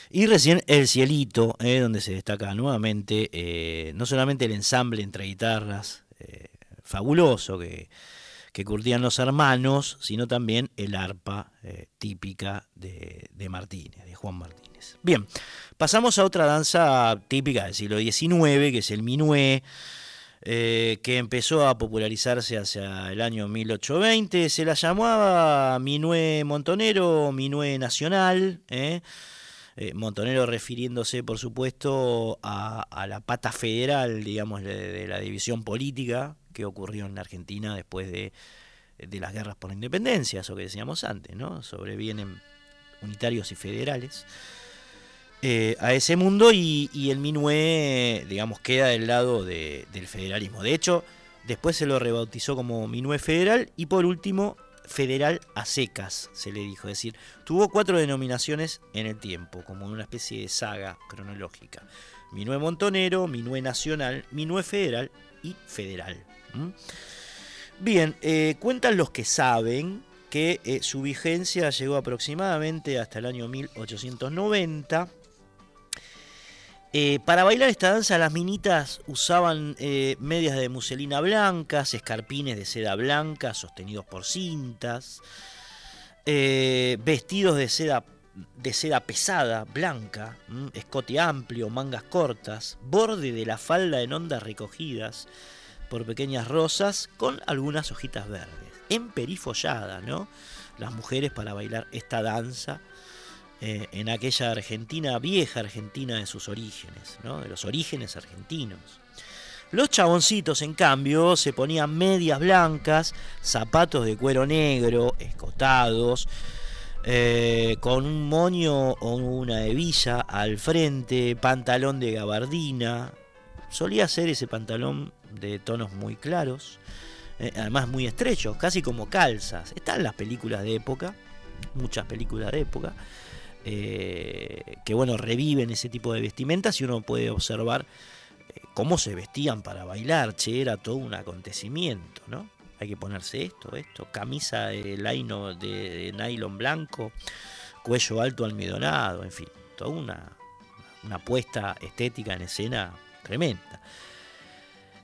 Y recién El Cielito, eh, donde se destaca nuevamente no solamente el ensamble entre guitarras fabuloso que, que curtían los hermanos, sino también el arpa típica de, de Martínez, de Juan Martínez. Bien, pasamos a otra danza típica del siglo XIX, que es el minué eh, que empezó a popularizarse hacia el año 1820. Se la llamaba Minué Montonero, Minué Nacional. ¿eh? Eh, Montonero refiriéndose, por supuesto, a, la pata federal, digamos, de, de la división política que ocurrió en la Argentina después de, de las guerras por la independencia, eso que decíamos antes, ¿no? Sobrevienen unitarios y federales eh, a ese mundo y, el Minué, digamos, queda del lado de- del federalismo. De hecho, después se lo rebautizó como Minué Federal y por último Federal a secas, se le dijo. Es decir, tuvo cuatro denominaciones en el tiempo, como una especie de saga cronológica. Minué Montonero, Minué Nacional, Minué Federal y Federal. Bien, eh, cuentan los que saben que eh, su vigencia llegó aproximadamente hasta el año 1890. Eh, para bailar esta danza las minitas usaban eh, medias de muselina blancas, escarpines de seda blanca sostenidos por cintas, eh, vestidos de seda, de seda pesada, blanca, escote amplio, mangas cortas, borde de la falda en ondas recogidas por pequeñas rosas con algunas hojitas verdes, emperifollada, ¿no? Las mujeres para bailar esta danza eh, en aquella Argentina, vieja Argentina de sus orígenes, de los orígenes argentinos. Los chaboncitos, en cambio, se ponían medias blancas, zapatos de cuero negro, escotados, eh, con un moño o una hebilla al frente, pantalón de gabardina. Solía ser ese pantalón de tonos muy claros, eh, además muy estrechos, casi como calzas. Están las películas de época, muchas películas de época, eh, que bueno, reviven ese tipo de vestimentas y uno puede observar eh, cómo se vestían para bailar, che, era todo un acontecimiento, ¿no? Hay que ponerse esto, esto, camisa de, de, nylon blanco, cuello alto almidonado, en fin, toda una, una puesta estética en escena tremenda.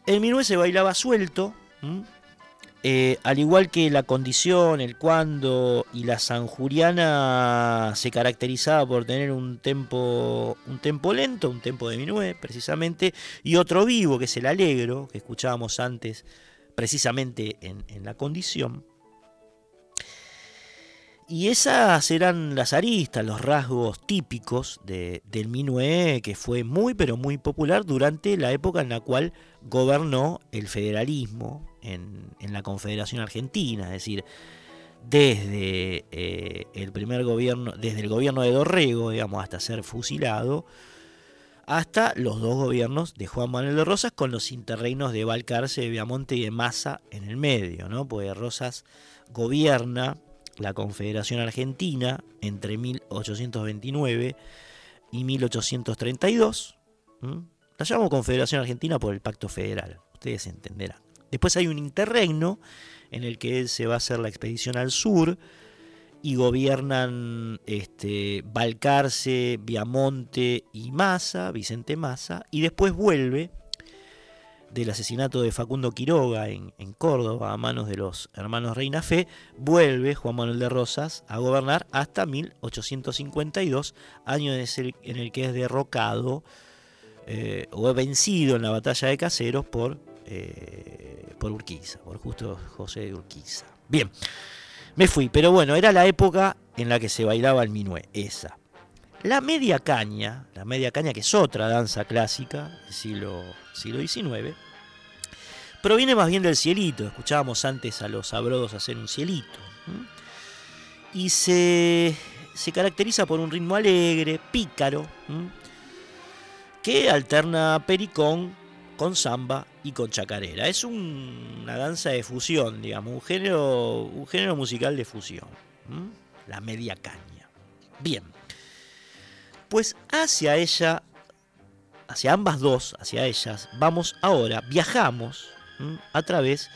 El minué se bailaba suelto. Eh, al igual que la condición, el cuando y la sanjuriana se caracterizaba por tener un tempo, un tempo lento, un tempo de minué precisamente, y otro vivo que es el alegro, que escuchábamos antes precisamente en, en la condición. Y esas eran las aristas, los rasgos típicos de- del minué, que fue muy pero muy popular durante la época en la cual gobernó el federalismo en, la Confederación Argentina, es decir, desde eh, el primer gobierno, desde el gobierno de Dorrego, digamos, hasta ser fusilado, hasta los dos gobiernos de Juan Manuel de Rosas con los interreinos de Balcarce, de Viamonte y de Massa en el medio, ¿no? Porque Rosas gobierna la Confederación Argentina entre 1829 y 1832. La llamo Confederación Argentina por el Pacto Federal, ustedes entenderán. Después hay un interreino en el que se va a hacer la expedición al sur y gobiernan este, Balcarce, Viamonte y Massa, Vicente Massa, y después vuelve del asesinato de Facundo Quiroga en, Córdoba a manos de los hermanos Reina Fe, vuelve Juan Manuel de Rosas a gobernar hasta 1852, año en el que es derrocado eh, o vencido en la batalla de Caseros por, eh, por Urquiza, por justo José de Urquiza. Bien, me fui, pero bueno, era la época en la que se bailaba el minué, esa. La media caña, la media caña que es otra danza clásica del siglo, XIX, proviene más bien del cielito. Escuchábamos antes a los abrodos hacer un cielito. Y se, se, caracteriza por un ritmo alegre, pícaro, que alterna pericón con samba y con chacarera. Es una danza de fusión, digamos, un género, un género musical de fusión. La media caña. Bien. Pues hacia ella, hacia ambas dos, hacia ellas, vamos ahora, viajamos a través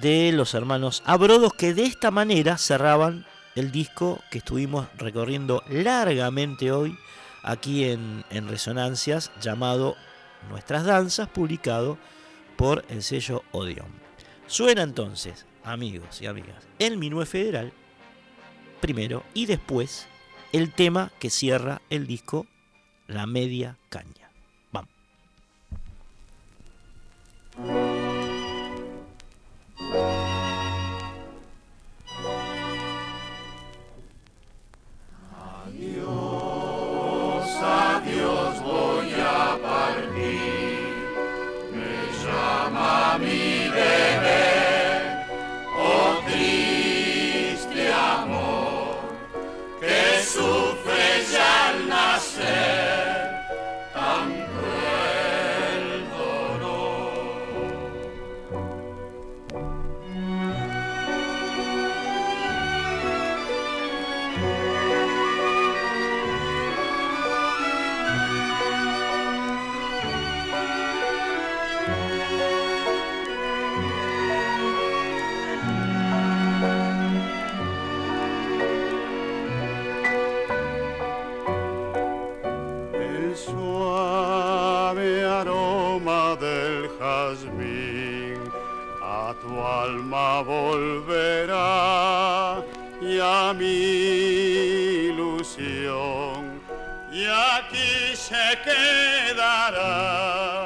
de los hermanos Abrodos que de esta manera cerraban el disco que estuvimos recorriendo largamente hoy aquí en, en Resonancias llamado Nuestras Danzas, publicado por el sello Odeon. Suena entonces, amigos y amigas, el Minué Federal primero y después el tema que cierra el disco La Media Caña. Vamos. Volverá. Y a mi ilusión y aquí se quedará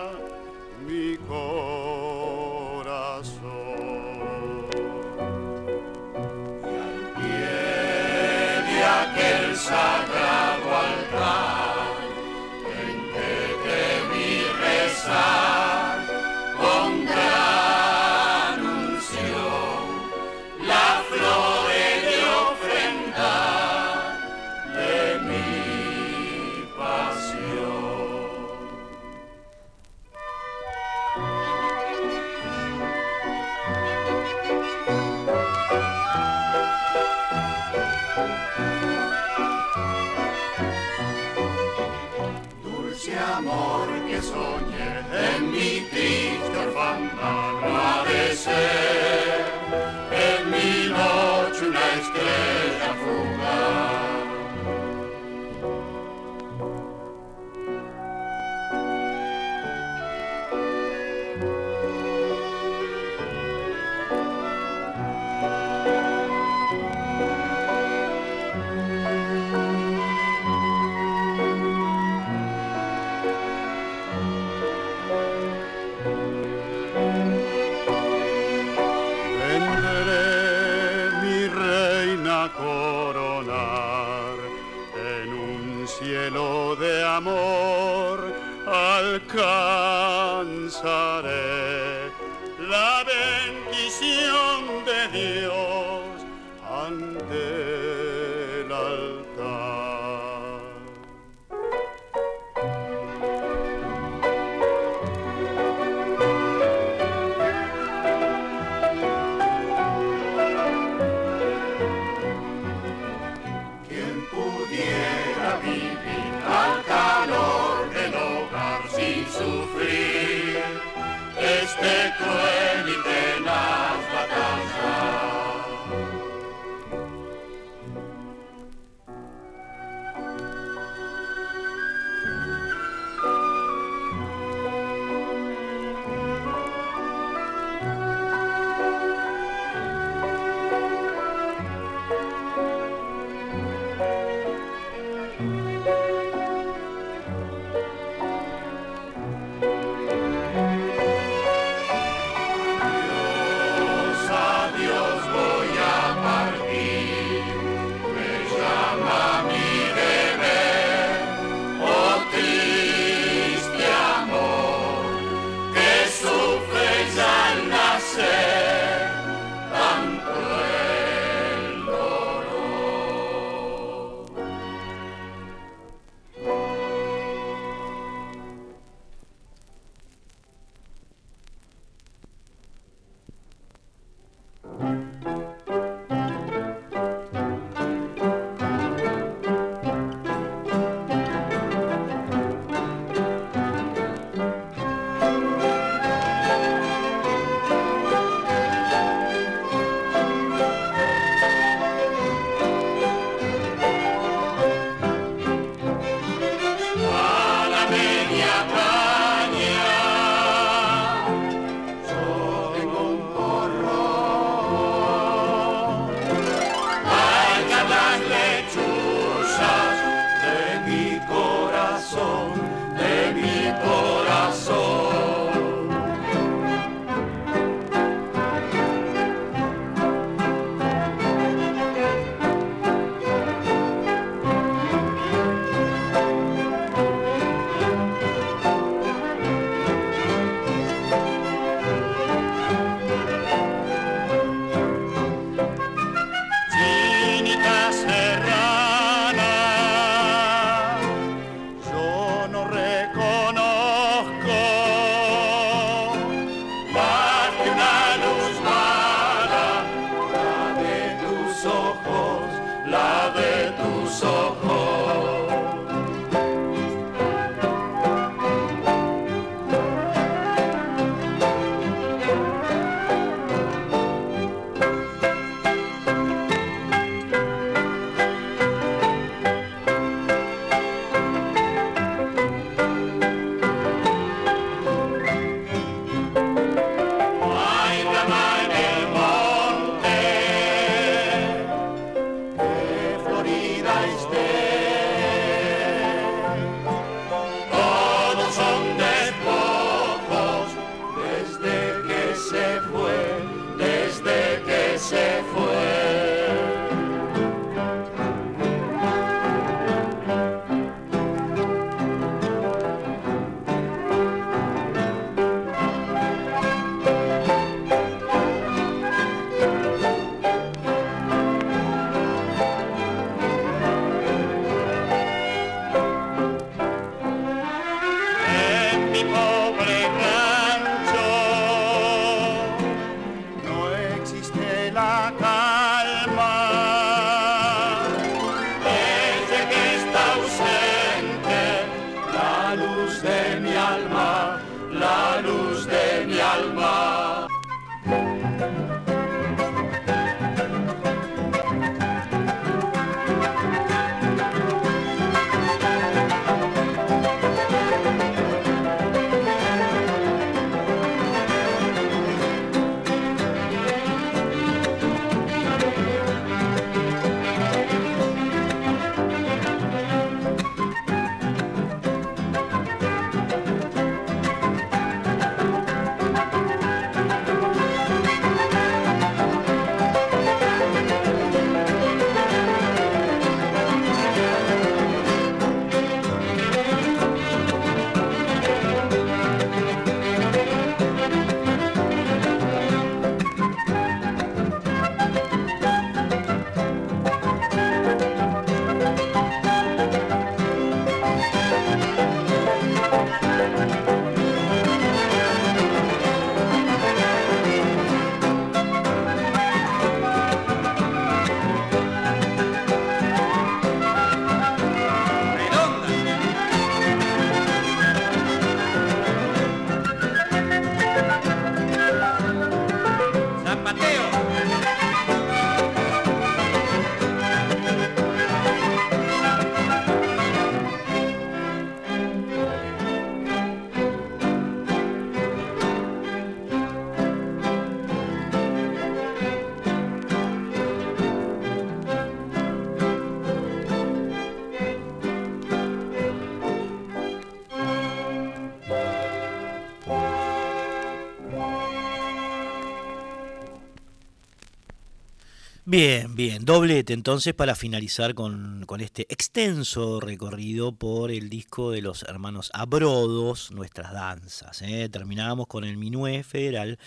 Bien, bien, doblete entonces para finalizar con, con este extenso recorrido por el disco de los hermanos Abrodos, nuestras danzas. ¿eh? Terminábamos con el Minué Federal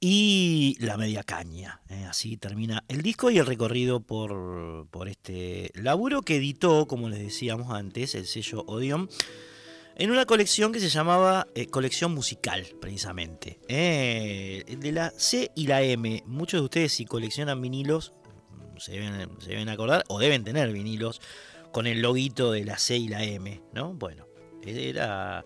y la Media Caña. ¿eh? Así termina el disco y el recorrido por, por este laburo que editó, como les decíamos antes, el sello Odeon en una colección que se llamaba eh, Colección Musical, precisamente. eh, de la C y la M. Muchos de ustedes, si coleccionan vinilos, mm, se deben, acordar, o deben tener vinilos, con el loguito de la C y la M, ¿no? Bueno, era,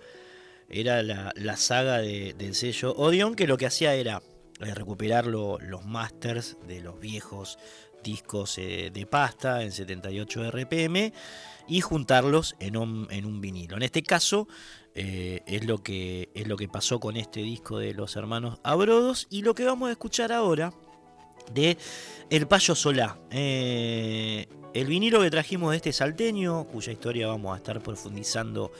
era la, la saga de- del sello Odeon, que lo que hacía era eh, recuperar lo- los masters de los viejos discos de pasta en 78 RPM y juntarlos en un, en un vinilo. En este caso eh, es, lo que, es lo que pasó con este disco de los hermanos Abrodos y lo que vamos a escuchar ahora de El Payo Solá. Eh, el vinilo que trajimos de este salteño, cuya historia vamos a estar profundizando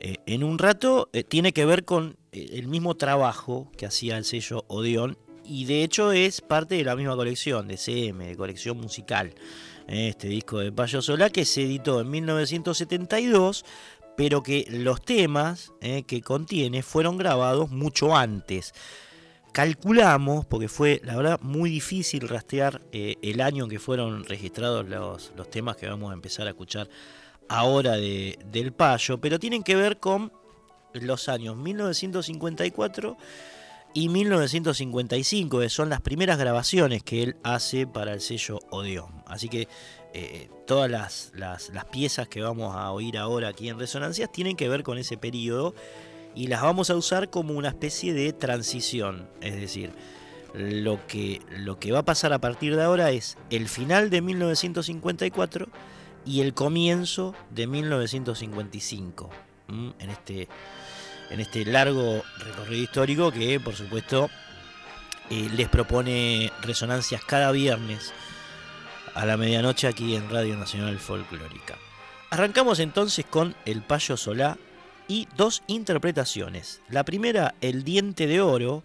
eh, en un rato, tiene que ver con el mismo trabajo que hacía el sello Odeón y de hecho es parte de la misma colección de CM, de colección musical. Este disco de Payo Solá que se editó en 1972, pero que los temas eh, que contiene fueron grabados mucho antes. Calculamos, porque fue la verdad muy difícil rastrear eh, el año que fueron registrados los, los temas que vamos a empezar a escuchar ahora de, del Payo, pero tienen que ver con los años 1954 y 1955, que son las primeras grabaciones que él hace para el sello Odeón. Así que eh, todas las, las- piezas que vamos a oír ahora aquí en Resonancias tienen que ver con ese periodo y las vamos a usar como una especie de transición. Es decir, lo que, lo que va a pasar a partir de ahora es el final de 1954 y el comienzo de 1955. ¿m? En este en este largo recorrido histórico que por supuesto eh, les propone resonancias cada viernes a la medianoche aquí en Radio Nacional Folclórica. Arrancamos entonces con El Payo Solá y dos interpretaciones. La primera, El Diente de Oro,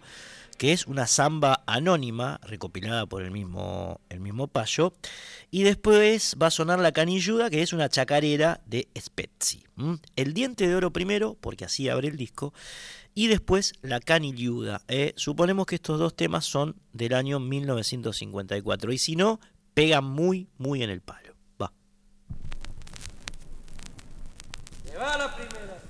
que es una samba anónima recopilada por el mismo, el mismo Payo. Y después va a sonar La Canilluda, que es una chacarera de Spezzi. El Diente de Oro primero, porque así abre el disco. Y después La Canilluda. ¿eh? Suponemos que estos dos temas son del año 1954. Y si no, pegan muy, muy en el palo. Va. Va la primera.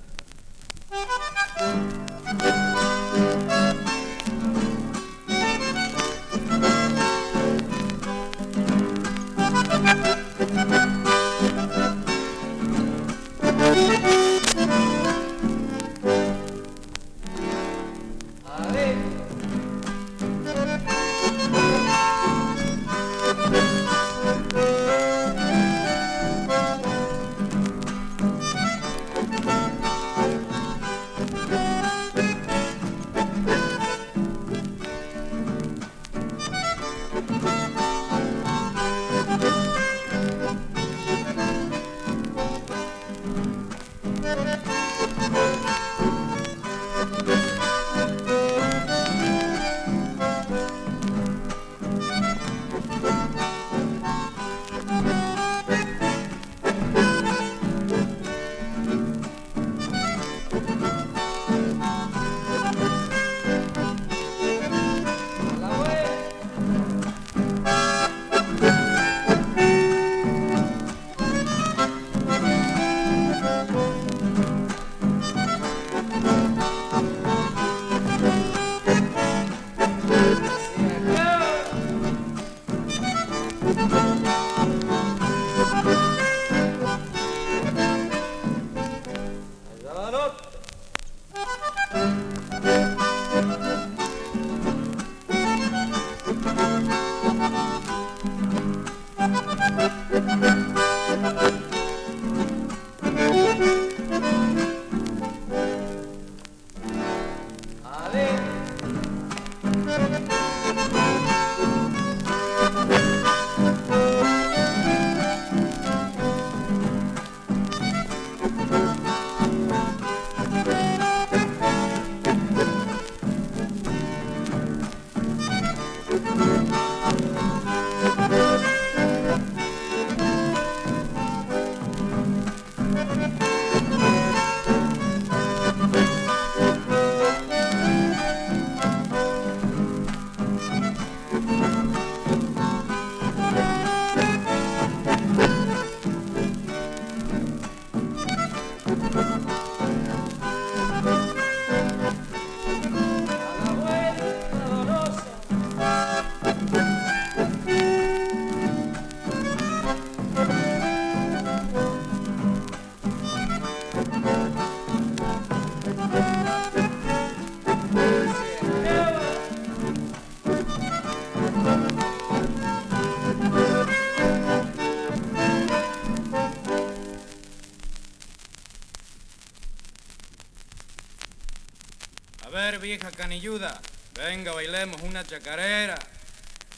Vieja canilluda, venga, bailemos una chacarera.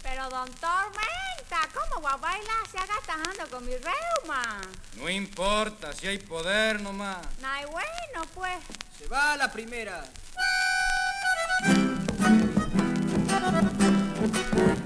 Pero don Tormenta, ¿cómo va a bailar si acá estás andando con mi reuma? No importa, si hay poder nomás. No hay bueno, pues. Se va la primera.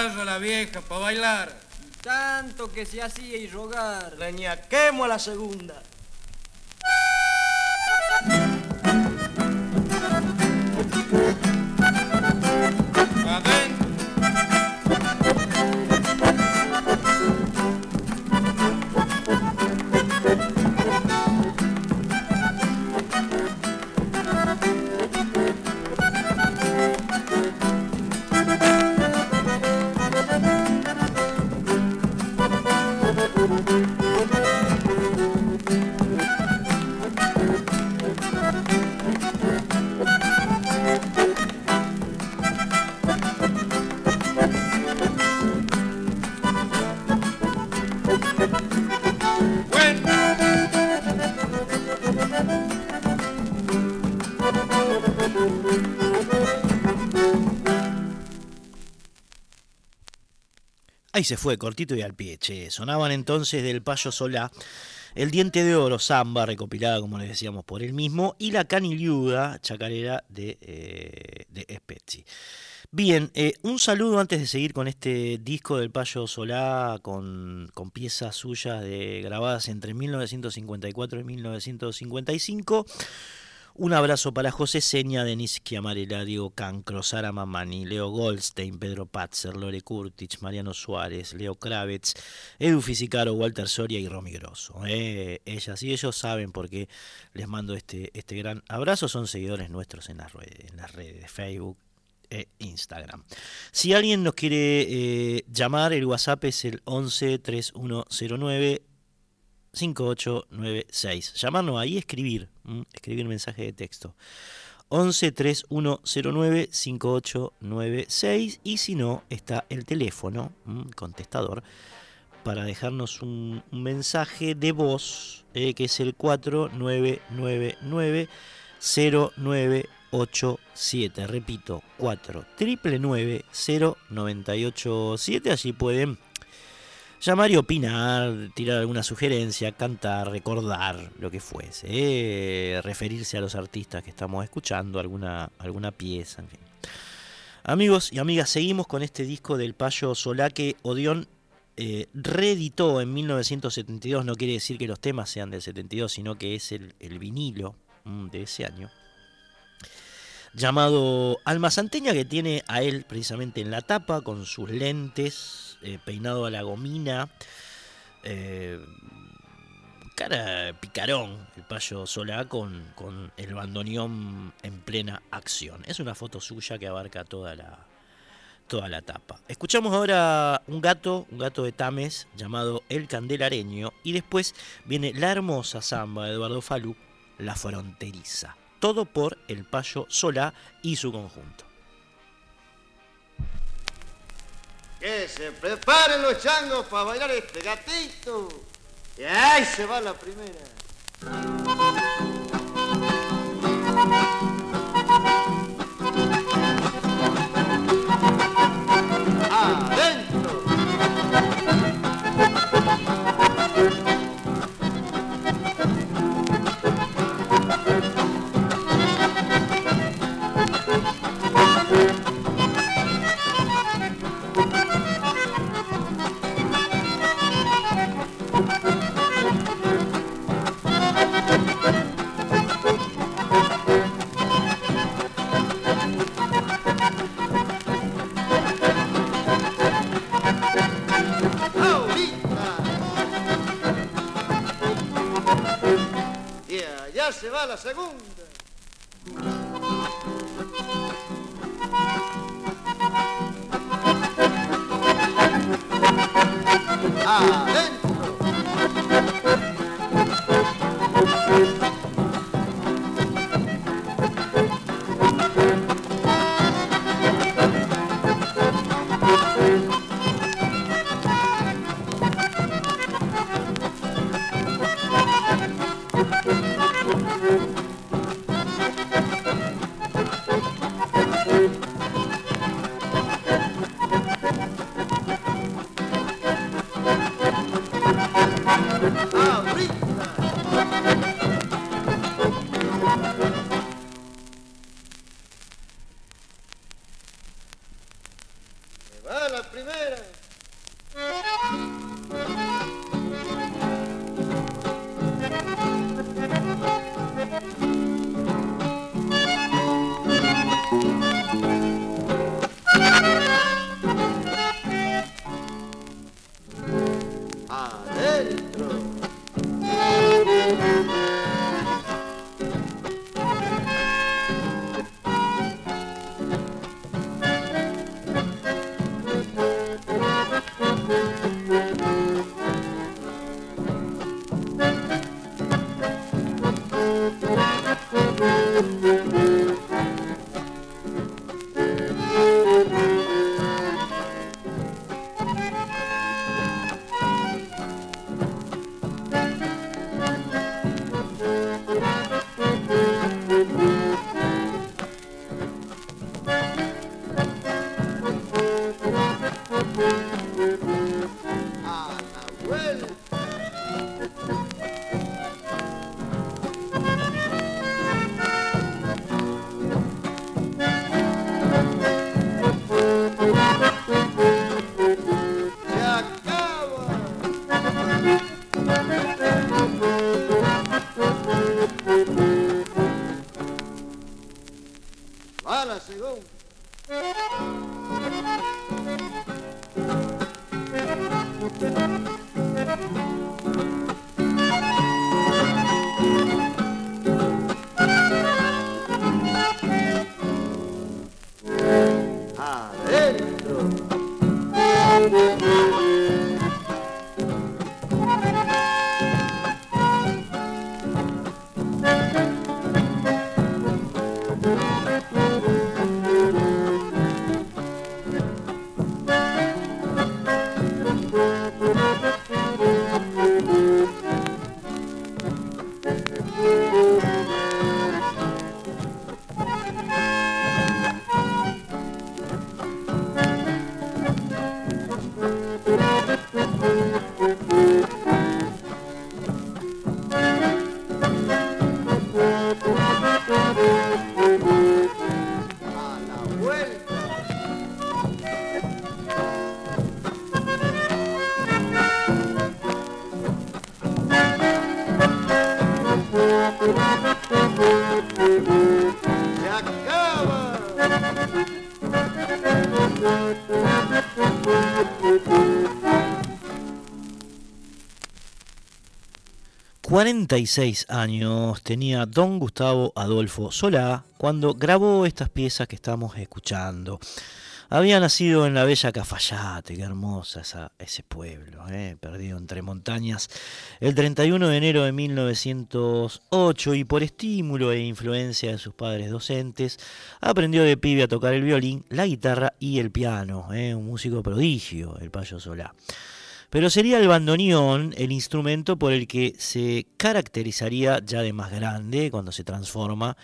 cucayo la vieja para bailar. Tanto que se hacía y rogar. Reñaquemos a la segunda. Ahí se fue, cortito y al pie, che. Sonaban entonces del Payo Solá, El Diente de Oro, samba, recopilada, como les decíamos, por él mismo, y La Caniliuda, chacarera de, eh, de Spezzi. Bien, eh, un saludo antes de seguir con este disco del Payo Solá, con, con piezas suyas de, grabadas entre 1954 y 1955. Un abrazo para José Seña, Denis Chiamarela, Diego Cancro, Sara Mamani, Leo Goldstein, Pedro Patzer, Lore Kurtich, Mariano Suárez, Leo Kravitz, Edu Fisicaro, Walter Soria y Romy Grosso. Eh, ellas y ellos saben por qué les mando este, este gran abrazo. Son seguidores nuestros en las redes, en las redes de Facebook e Instagram. Si alguien nos quiere eh, llamar, el WhatsApp es el 11 3109 5896. Llamarnos ahí, escribir, escribir mensaje de texto. 11 3109 5896 y si no, está el teléfono, contestador, para dejarnos un, mensaje de voz, eh, que es el 4999 09 097. Repito, 4 0987. Allí pueden llamar y opinar, tirar alguna sugerencia, cantar, recordar, lo que fuese. eh, referirse a los artistas que estamos escuchando, alguna, alguna pieza, en fin. Amigos y amigas, seguimos con este disco del payo Solá que Odeón eh, reeditó en 1972. No quiere decir que los temas sean del 72, sino que es el, el vinilo mm, de ese año. Llamado Alma Santeña, que tiene a él precisamente en la tapa, con sus lentes, eh, peinado a la gomina, eh, cara picarón, el payo Solá con, con el bandoneón en plena acción. Es una foto suya que abarca toda la, toda la tapa. Escuchamos ahora un gato, un gato de Tames llamado El Candelareño y después viene la hermosa samba de Eduardo Falú, La Fronteriza. Todo por el payo Solá y su conjunto. Que se preparen los changos para bailar este gatito. Y ahí se va la primera. Segunda. 46 años tenía don Gustavo Adolfo Solá cuando grabó estas piezas que estamos escuchando. Había nacido en la bella Cafayate, qué hermosa ese pueblo, eh, perdido entre montañas, el 31 de enero de 1908 y por estímulo e influencia de sus padres docentes, aprendió de pibe a tocar el violín, la guitarra y el piano, eh, un músico prodigio, el Payo Solá. Pero sería el bandoneón el instrumento por el que se caracterizaría ya de más grande, cuando se transforma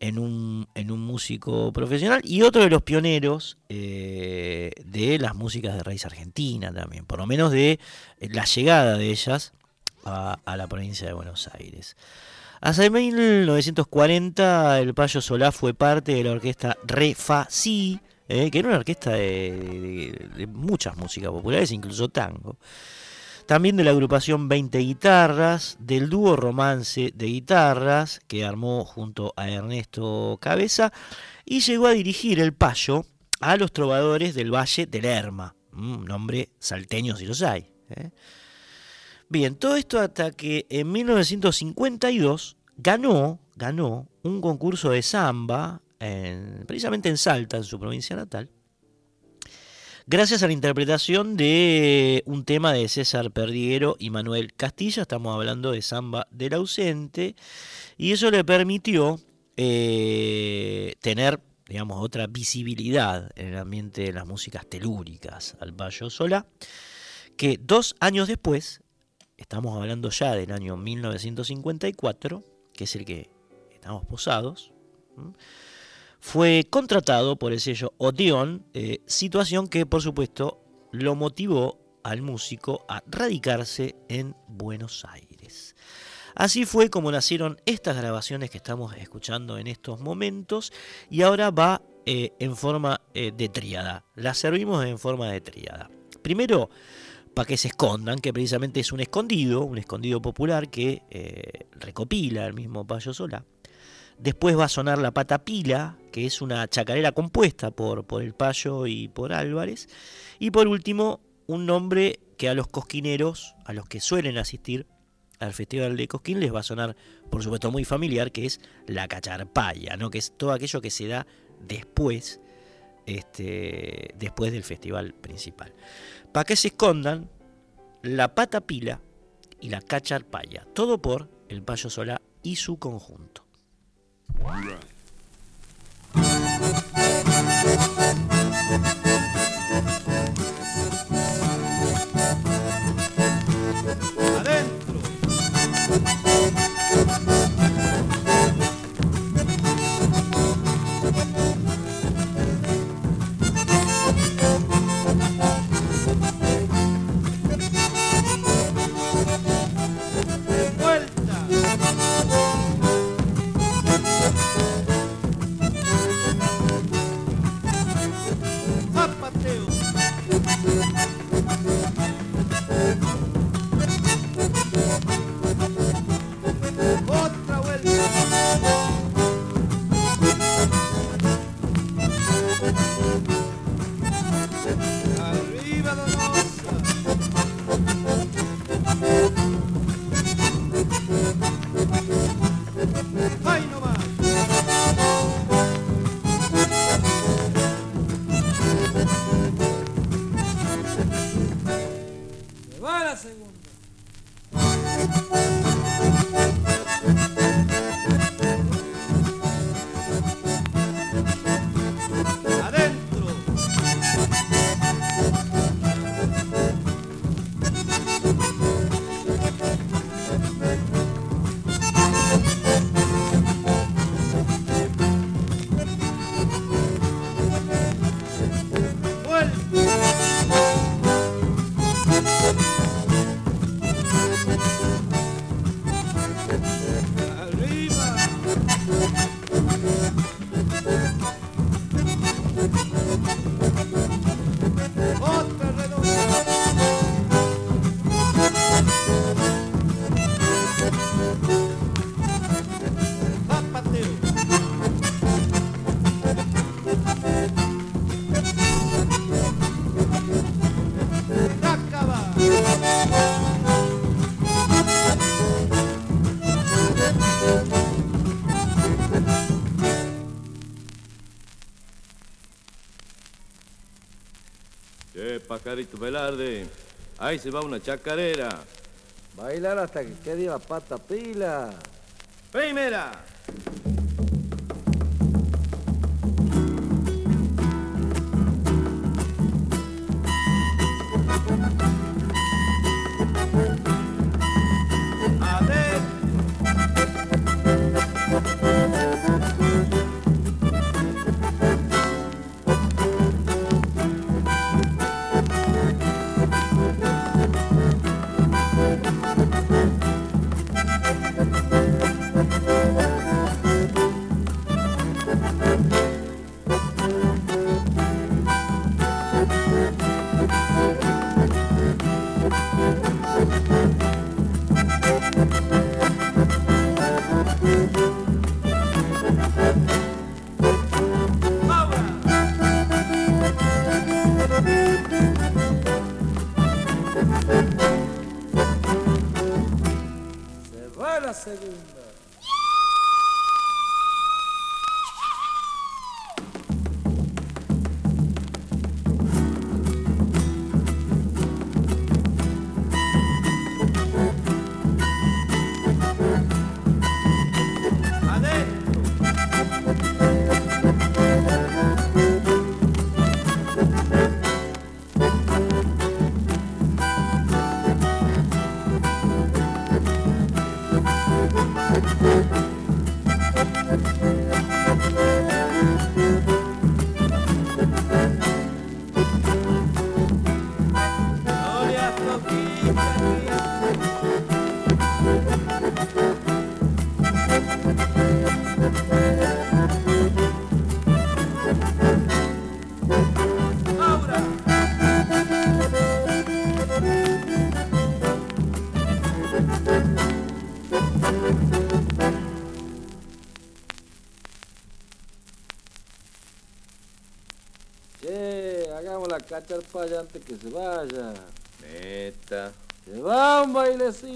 en un, en un músico profesional y otro de los pioneros eh, de las músicas de raíz argentina también, por lo menos de la llegada de ellas a, la provincia de Buenos Aires. Hasta 1940 el Payo Solá fue parte de la orquesta Refací, eh, que era una orquesta de, muchas músicas populares, incluso tango. También de la agrupación 20 guitarras, del dúo Romance de guitarras, que armó junto a Ernesto Cabeza, y llegó a dirigir el payo a los trovadores del Valle del Lerma, un nombre salteño si los hay. ¿eh? Bien, todo esto hasta que en 1952 ganó, ganó un concurso de samba precisamente en Salta, en su provincia natal, gracias a la interpretación de un tema de César Perdiguero y Manuel Castilla, estamos hablando de Samba del ausente, y eso le permitió eh, tener, digamos, otra visibilidad en el ambiente de las músicas telúricas al Bayo Sola, que dos años después, estamos hablando ya del año 1954, que es el que estamos posados, fue contratado por el sello Odeon, eh, situación que por supuesto lo motivó al músico a radicarse en Buenos Aires. Así fue como nacieron estas grabaciones que estamos escuchando en estos momentos y ahora va eh, en forma eh, de tríada. Las servimos en forma de tríada. Primero, para que se escondan, que precisamente es un escondido, un escondido popular que recopila el mismo Payo Sola. Después va a sonar la patapila, que es una chacarera compuesta por, por el Payo y por Álvarez. Y por último, un nombre que a los cosquineros, a los que suelen asistir al Festival de Cosquín, les va a sonar, por supuesto, muy familiar, que es la cacharpaya, ¿no? que es todo aquello que se da después, este, después del festival principal. Para que se escondan la patapila y la cacharpaya, todo por el Payo Solá y su conjunto. Right. Che, pajarito Velarde, ahí se va una chacarera. Bailar hasta que quede la pata pila. Primera. Se hagamos la cacharpaya antes que se vaya. Neta. Se va un bailecito.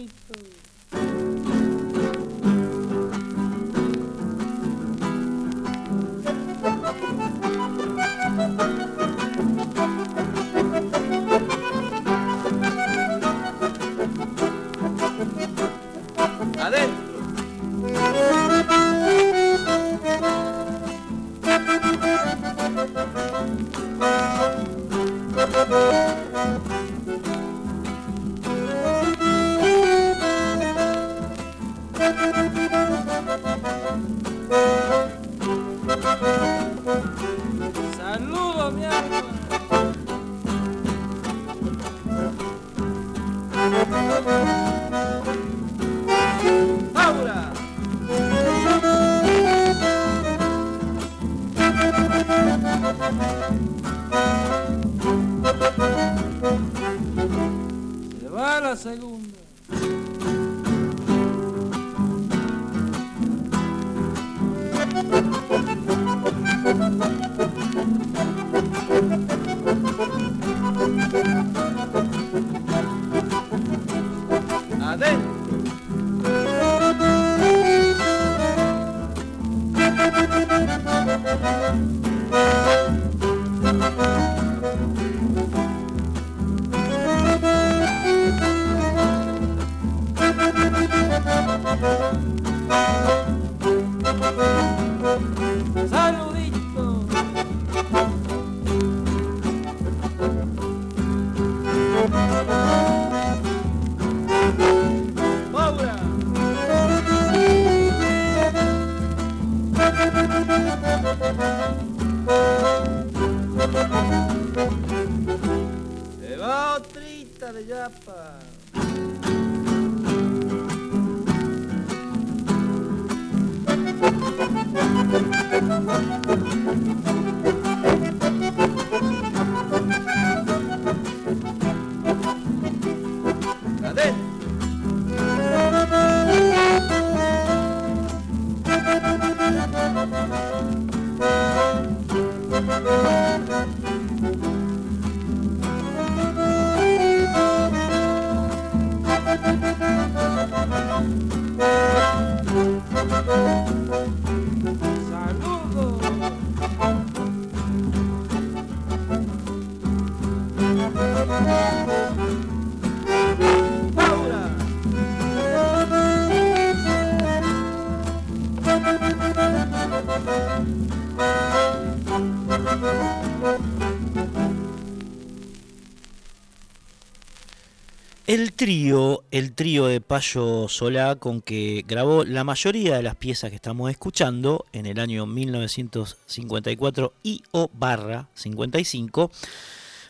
El trío, el trío de Payo Solá, con que grabó la mayoría de las piezas que estamos escuchando en el año 1954 y o barra 55,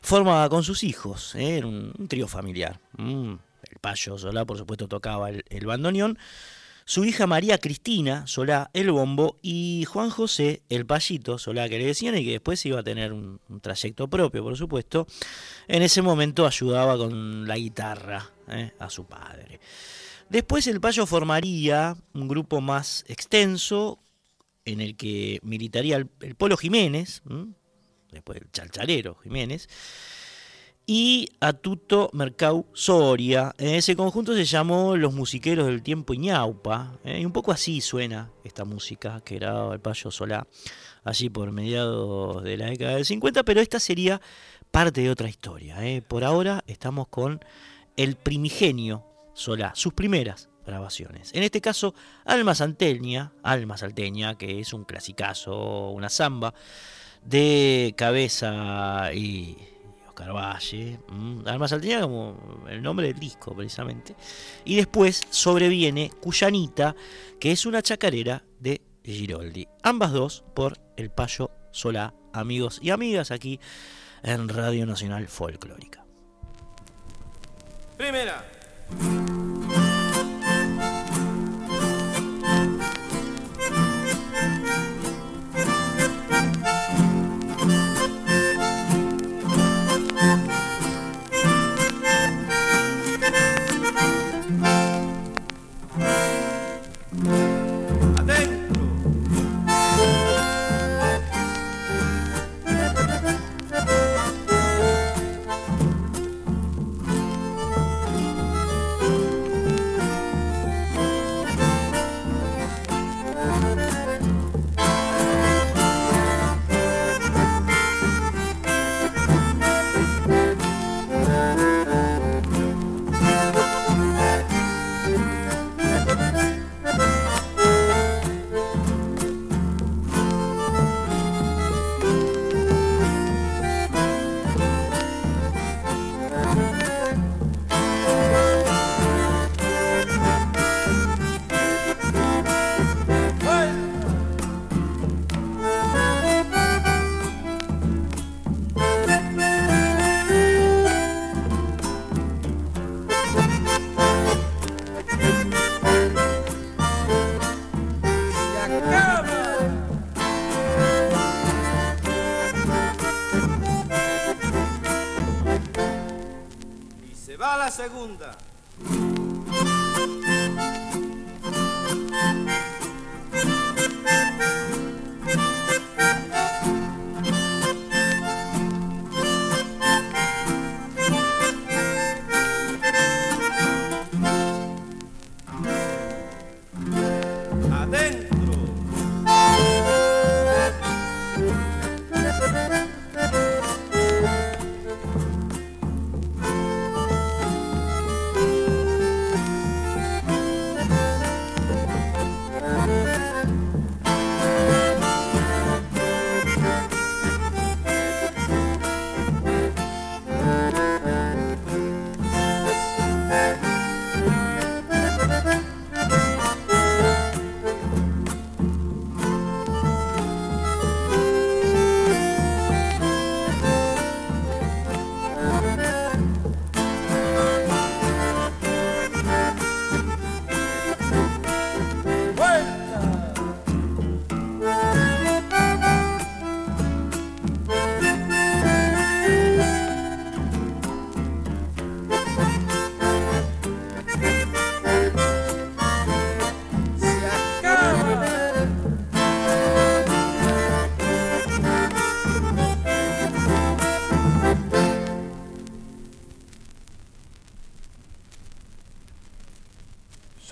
formaba con sus hijos, ¿eh? era un, trío familiar. Mm, el Payo Solá, por supuesto, tocaba el bandoneón, su hija María Cristina Solá el bombo y Juan José el payito Solá que le decían y que después iba a tener un, trayecto propio, por supuesto. En ese momento ayudaba con la guitarra ¿eh? a su padre. Después el payo formaría un grupo más extenso en el que militaría el, Polo Jiménez, después el Chalchalero Jiménez, y a Tuto Mercau Soria. Ese conjunto se llamó Los Musiqueros del Tiempo Iñaupa, ¿eh? y un poco así suena esta música que grababa el Payo Solá allí por mediados de la década del 50, pero esta sería parte de otra historia. ¿eh? Por ahora estamos con el primigenio Solá, sus primeras grabaciones. En este caso, Alma Salteña, Alma Salteña, que es un clasicazo, una samba de cabeza y Oscar Valle, Alma Salteña como el nombre del disco precisamente. Y después sobreviene Cuyanita, que es una chacarera de Giroldi. Ambas dos por el Payo Solá, amigos y amigas aquí en Radio Nacional Folclórica. Primera.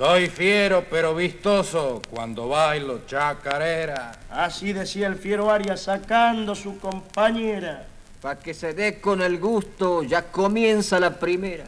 Soy fiero pero vistoso cuando bailo chacarera. Así decía el fiero Arias sacando su compañera. Para que se dé con el gusto, ya comienza la primera.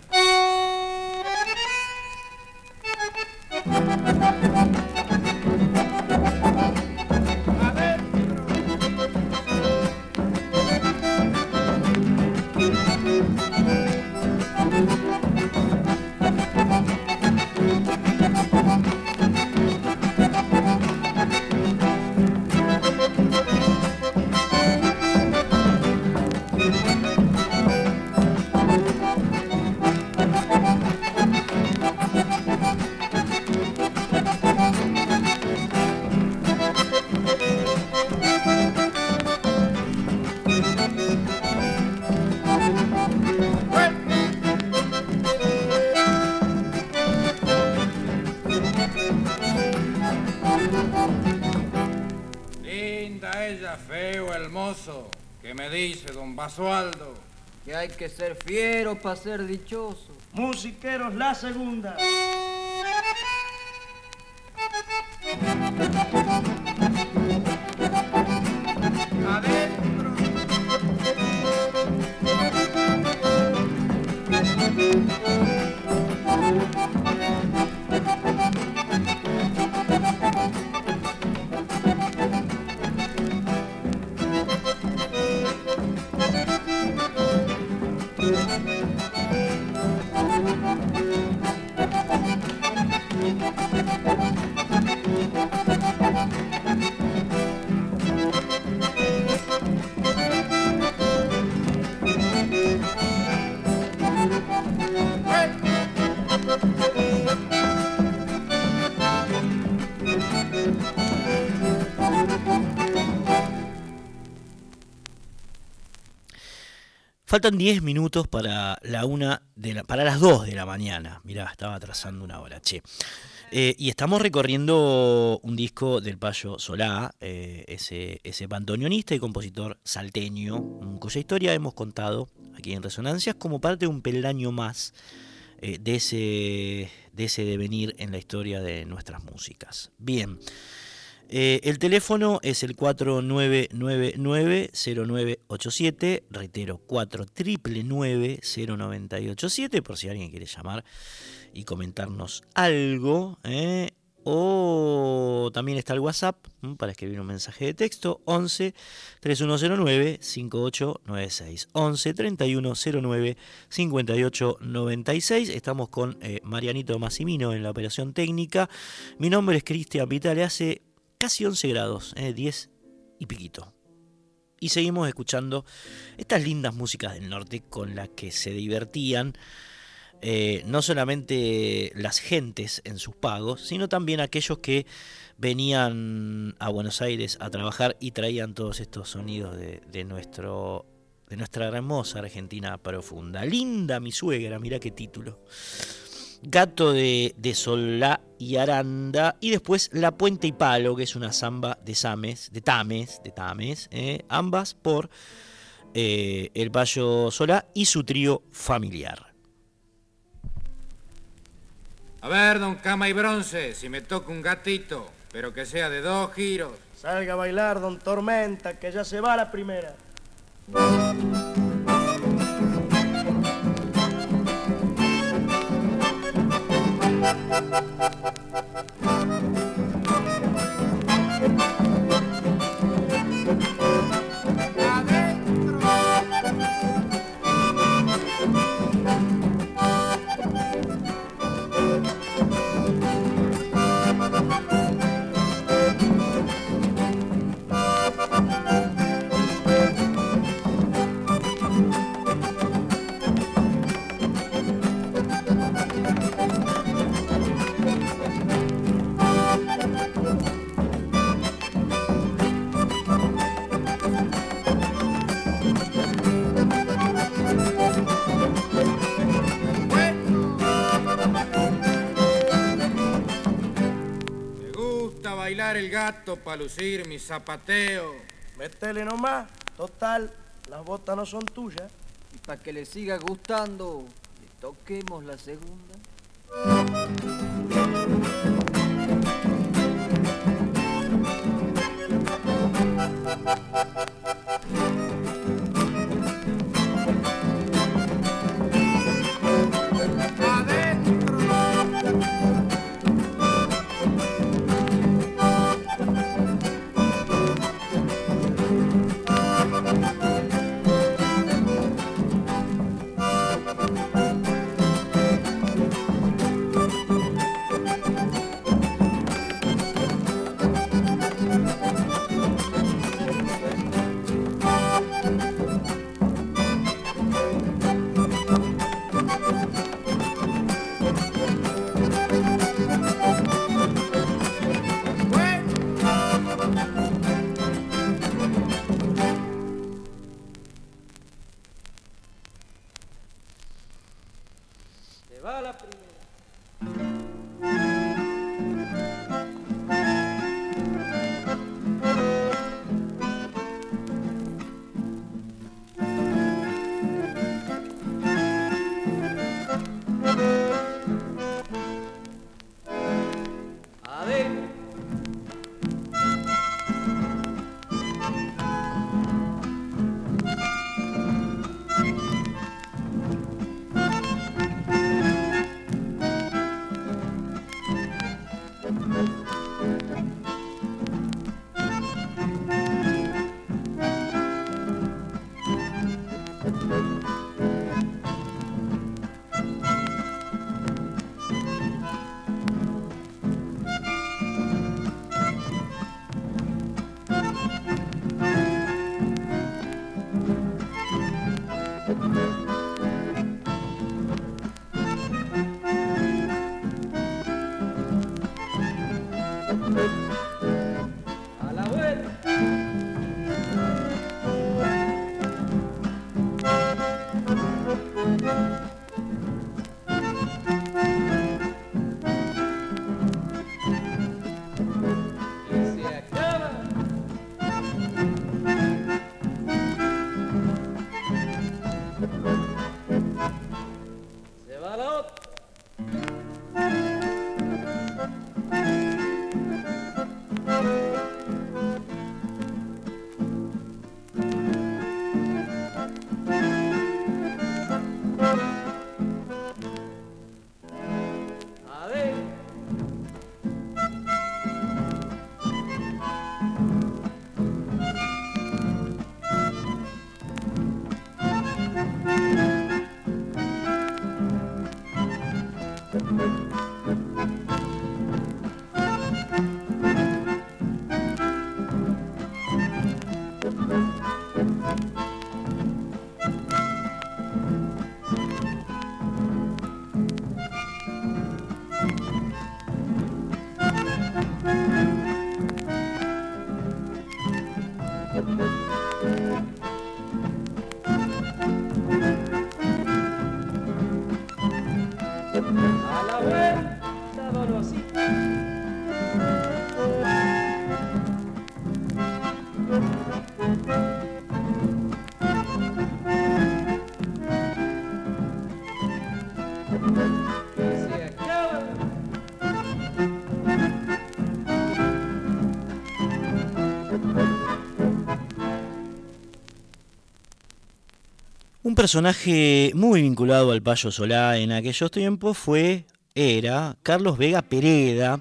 Ella, feo el mozo. ¿Qué me dice don Basualdo? Que hay que ser fiero para ser dichoso. Musiqueros, la segunda. Faltan 10 minutos para la una de la, para las 2 de la mañana. Mirá, estaba atrasando una hora, che. Eh, y estamos recorriendo un disco del Payo Solá, eh, ese, ese bandoneonista y compositor salteño, cuya historia hemos contado aquí en Resonancias como parte de un peldaño más eh, de, ese, de ese devenir en la historia de nuestras músicas. Bien. Eh, el teléfono es el 4999-0987, reitero, 4999-0987, por si alguien quiere llamar y comentarnos algo. ¿eh? O también está el WhatsApp para escribir un mensaje de texto, 11 3109 5896. 11 3109 5896. Estamos con eh, Marianito Massimino en la operación técnica. Mi nombre es Cristian Vitale, hace casi 11 grados, eh, 10 y piquito. Y seguimos escuchando estas lindas músicas del norte con las que se divertían eh, no solamente las gentes en sus pagos, sino también aquellos que venían a Buenos Aires a trabajar y traían todos estos sonidos de, de nuestro de nuestra hermosa Argentina profunda. Linda mi suegra, mira qué título. Gato de, de Solá y Aranda. Y después La Puente y Palo, que es una samba de Sames, de Tames, de Tames, eh, ambas por eh, el Payo Solá y su trío familiar. A ver, don Cama y Bronce, si me toca un gatito, pero que sea de dos giros. Salga a bailar, don Tormenta, que ya se va la primera. El gato para lucir mi zapateo. Métele nomás. Total, las botas no son tuyas. Y para que le siga gustando, le toquemos la segunda. Personaje muy vinculado al Payo Solá en aquellos tiempos fue, era Carlos Vega Pereda,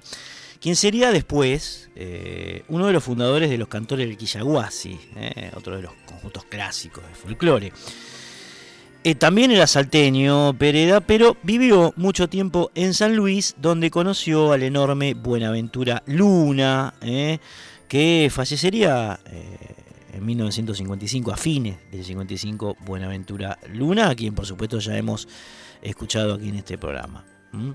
quien sería después eh, uno de los fundadores de los cantores del Quillaguasi, eh, otro de los conjuntos clásicos de folclore. Eh, también era salteño Pereda, pero vivió mucho tiempo en San Luis, donde conoció al enorme Buenaventura Luna, que fallecería en 1955, a fines del 55, Buenaventura Luna, a quien por supuesto ya hemos escuchado aquí en este programa. ¿Mm?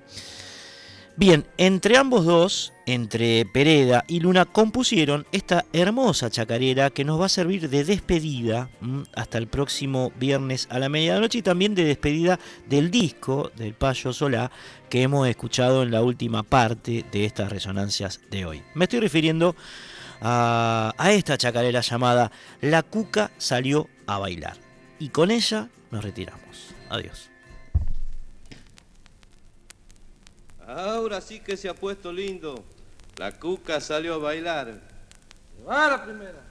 Bien, entre ambos dos, entre Pereda y Luna, compusieron esta hermosa chacarera que nos va a servir de despedida hasta el próximo viernes a la medianoche y también de despedida del disco del Payo Solá que hemos escuchado en la última parte de estas resonancias de hoy. Me estoy refiriendo a, a esta chacarera llamada La Cuca salió a bailar. Y con ella nos retiramos. Adiós. Ahora sí que se ha puesto lindo. La cuca salió a bailar. Va la primera.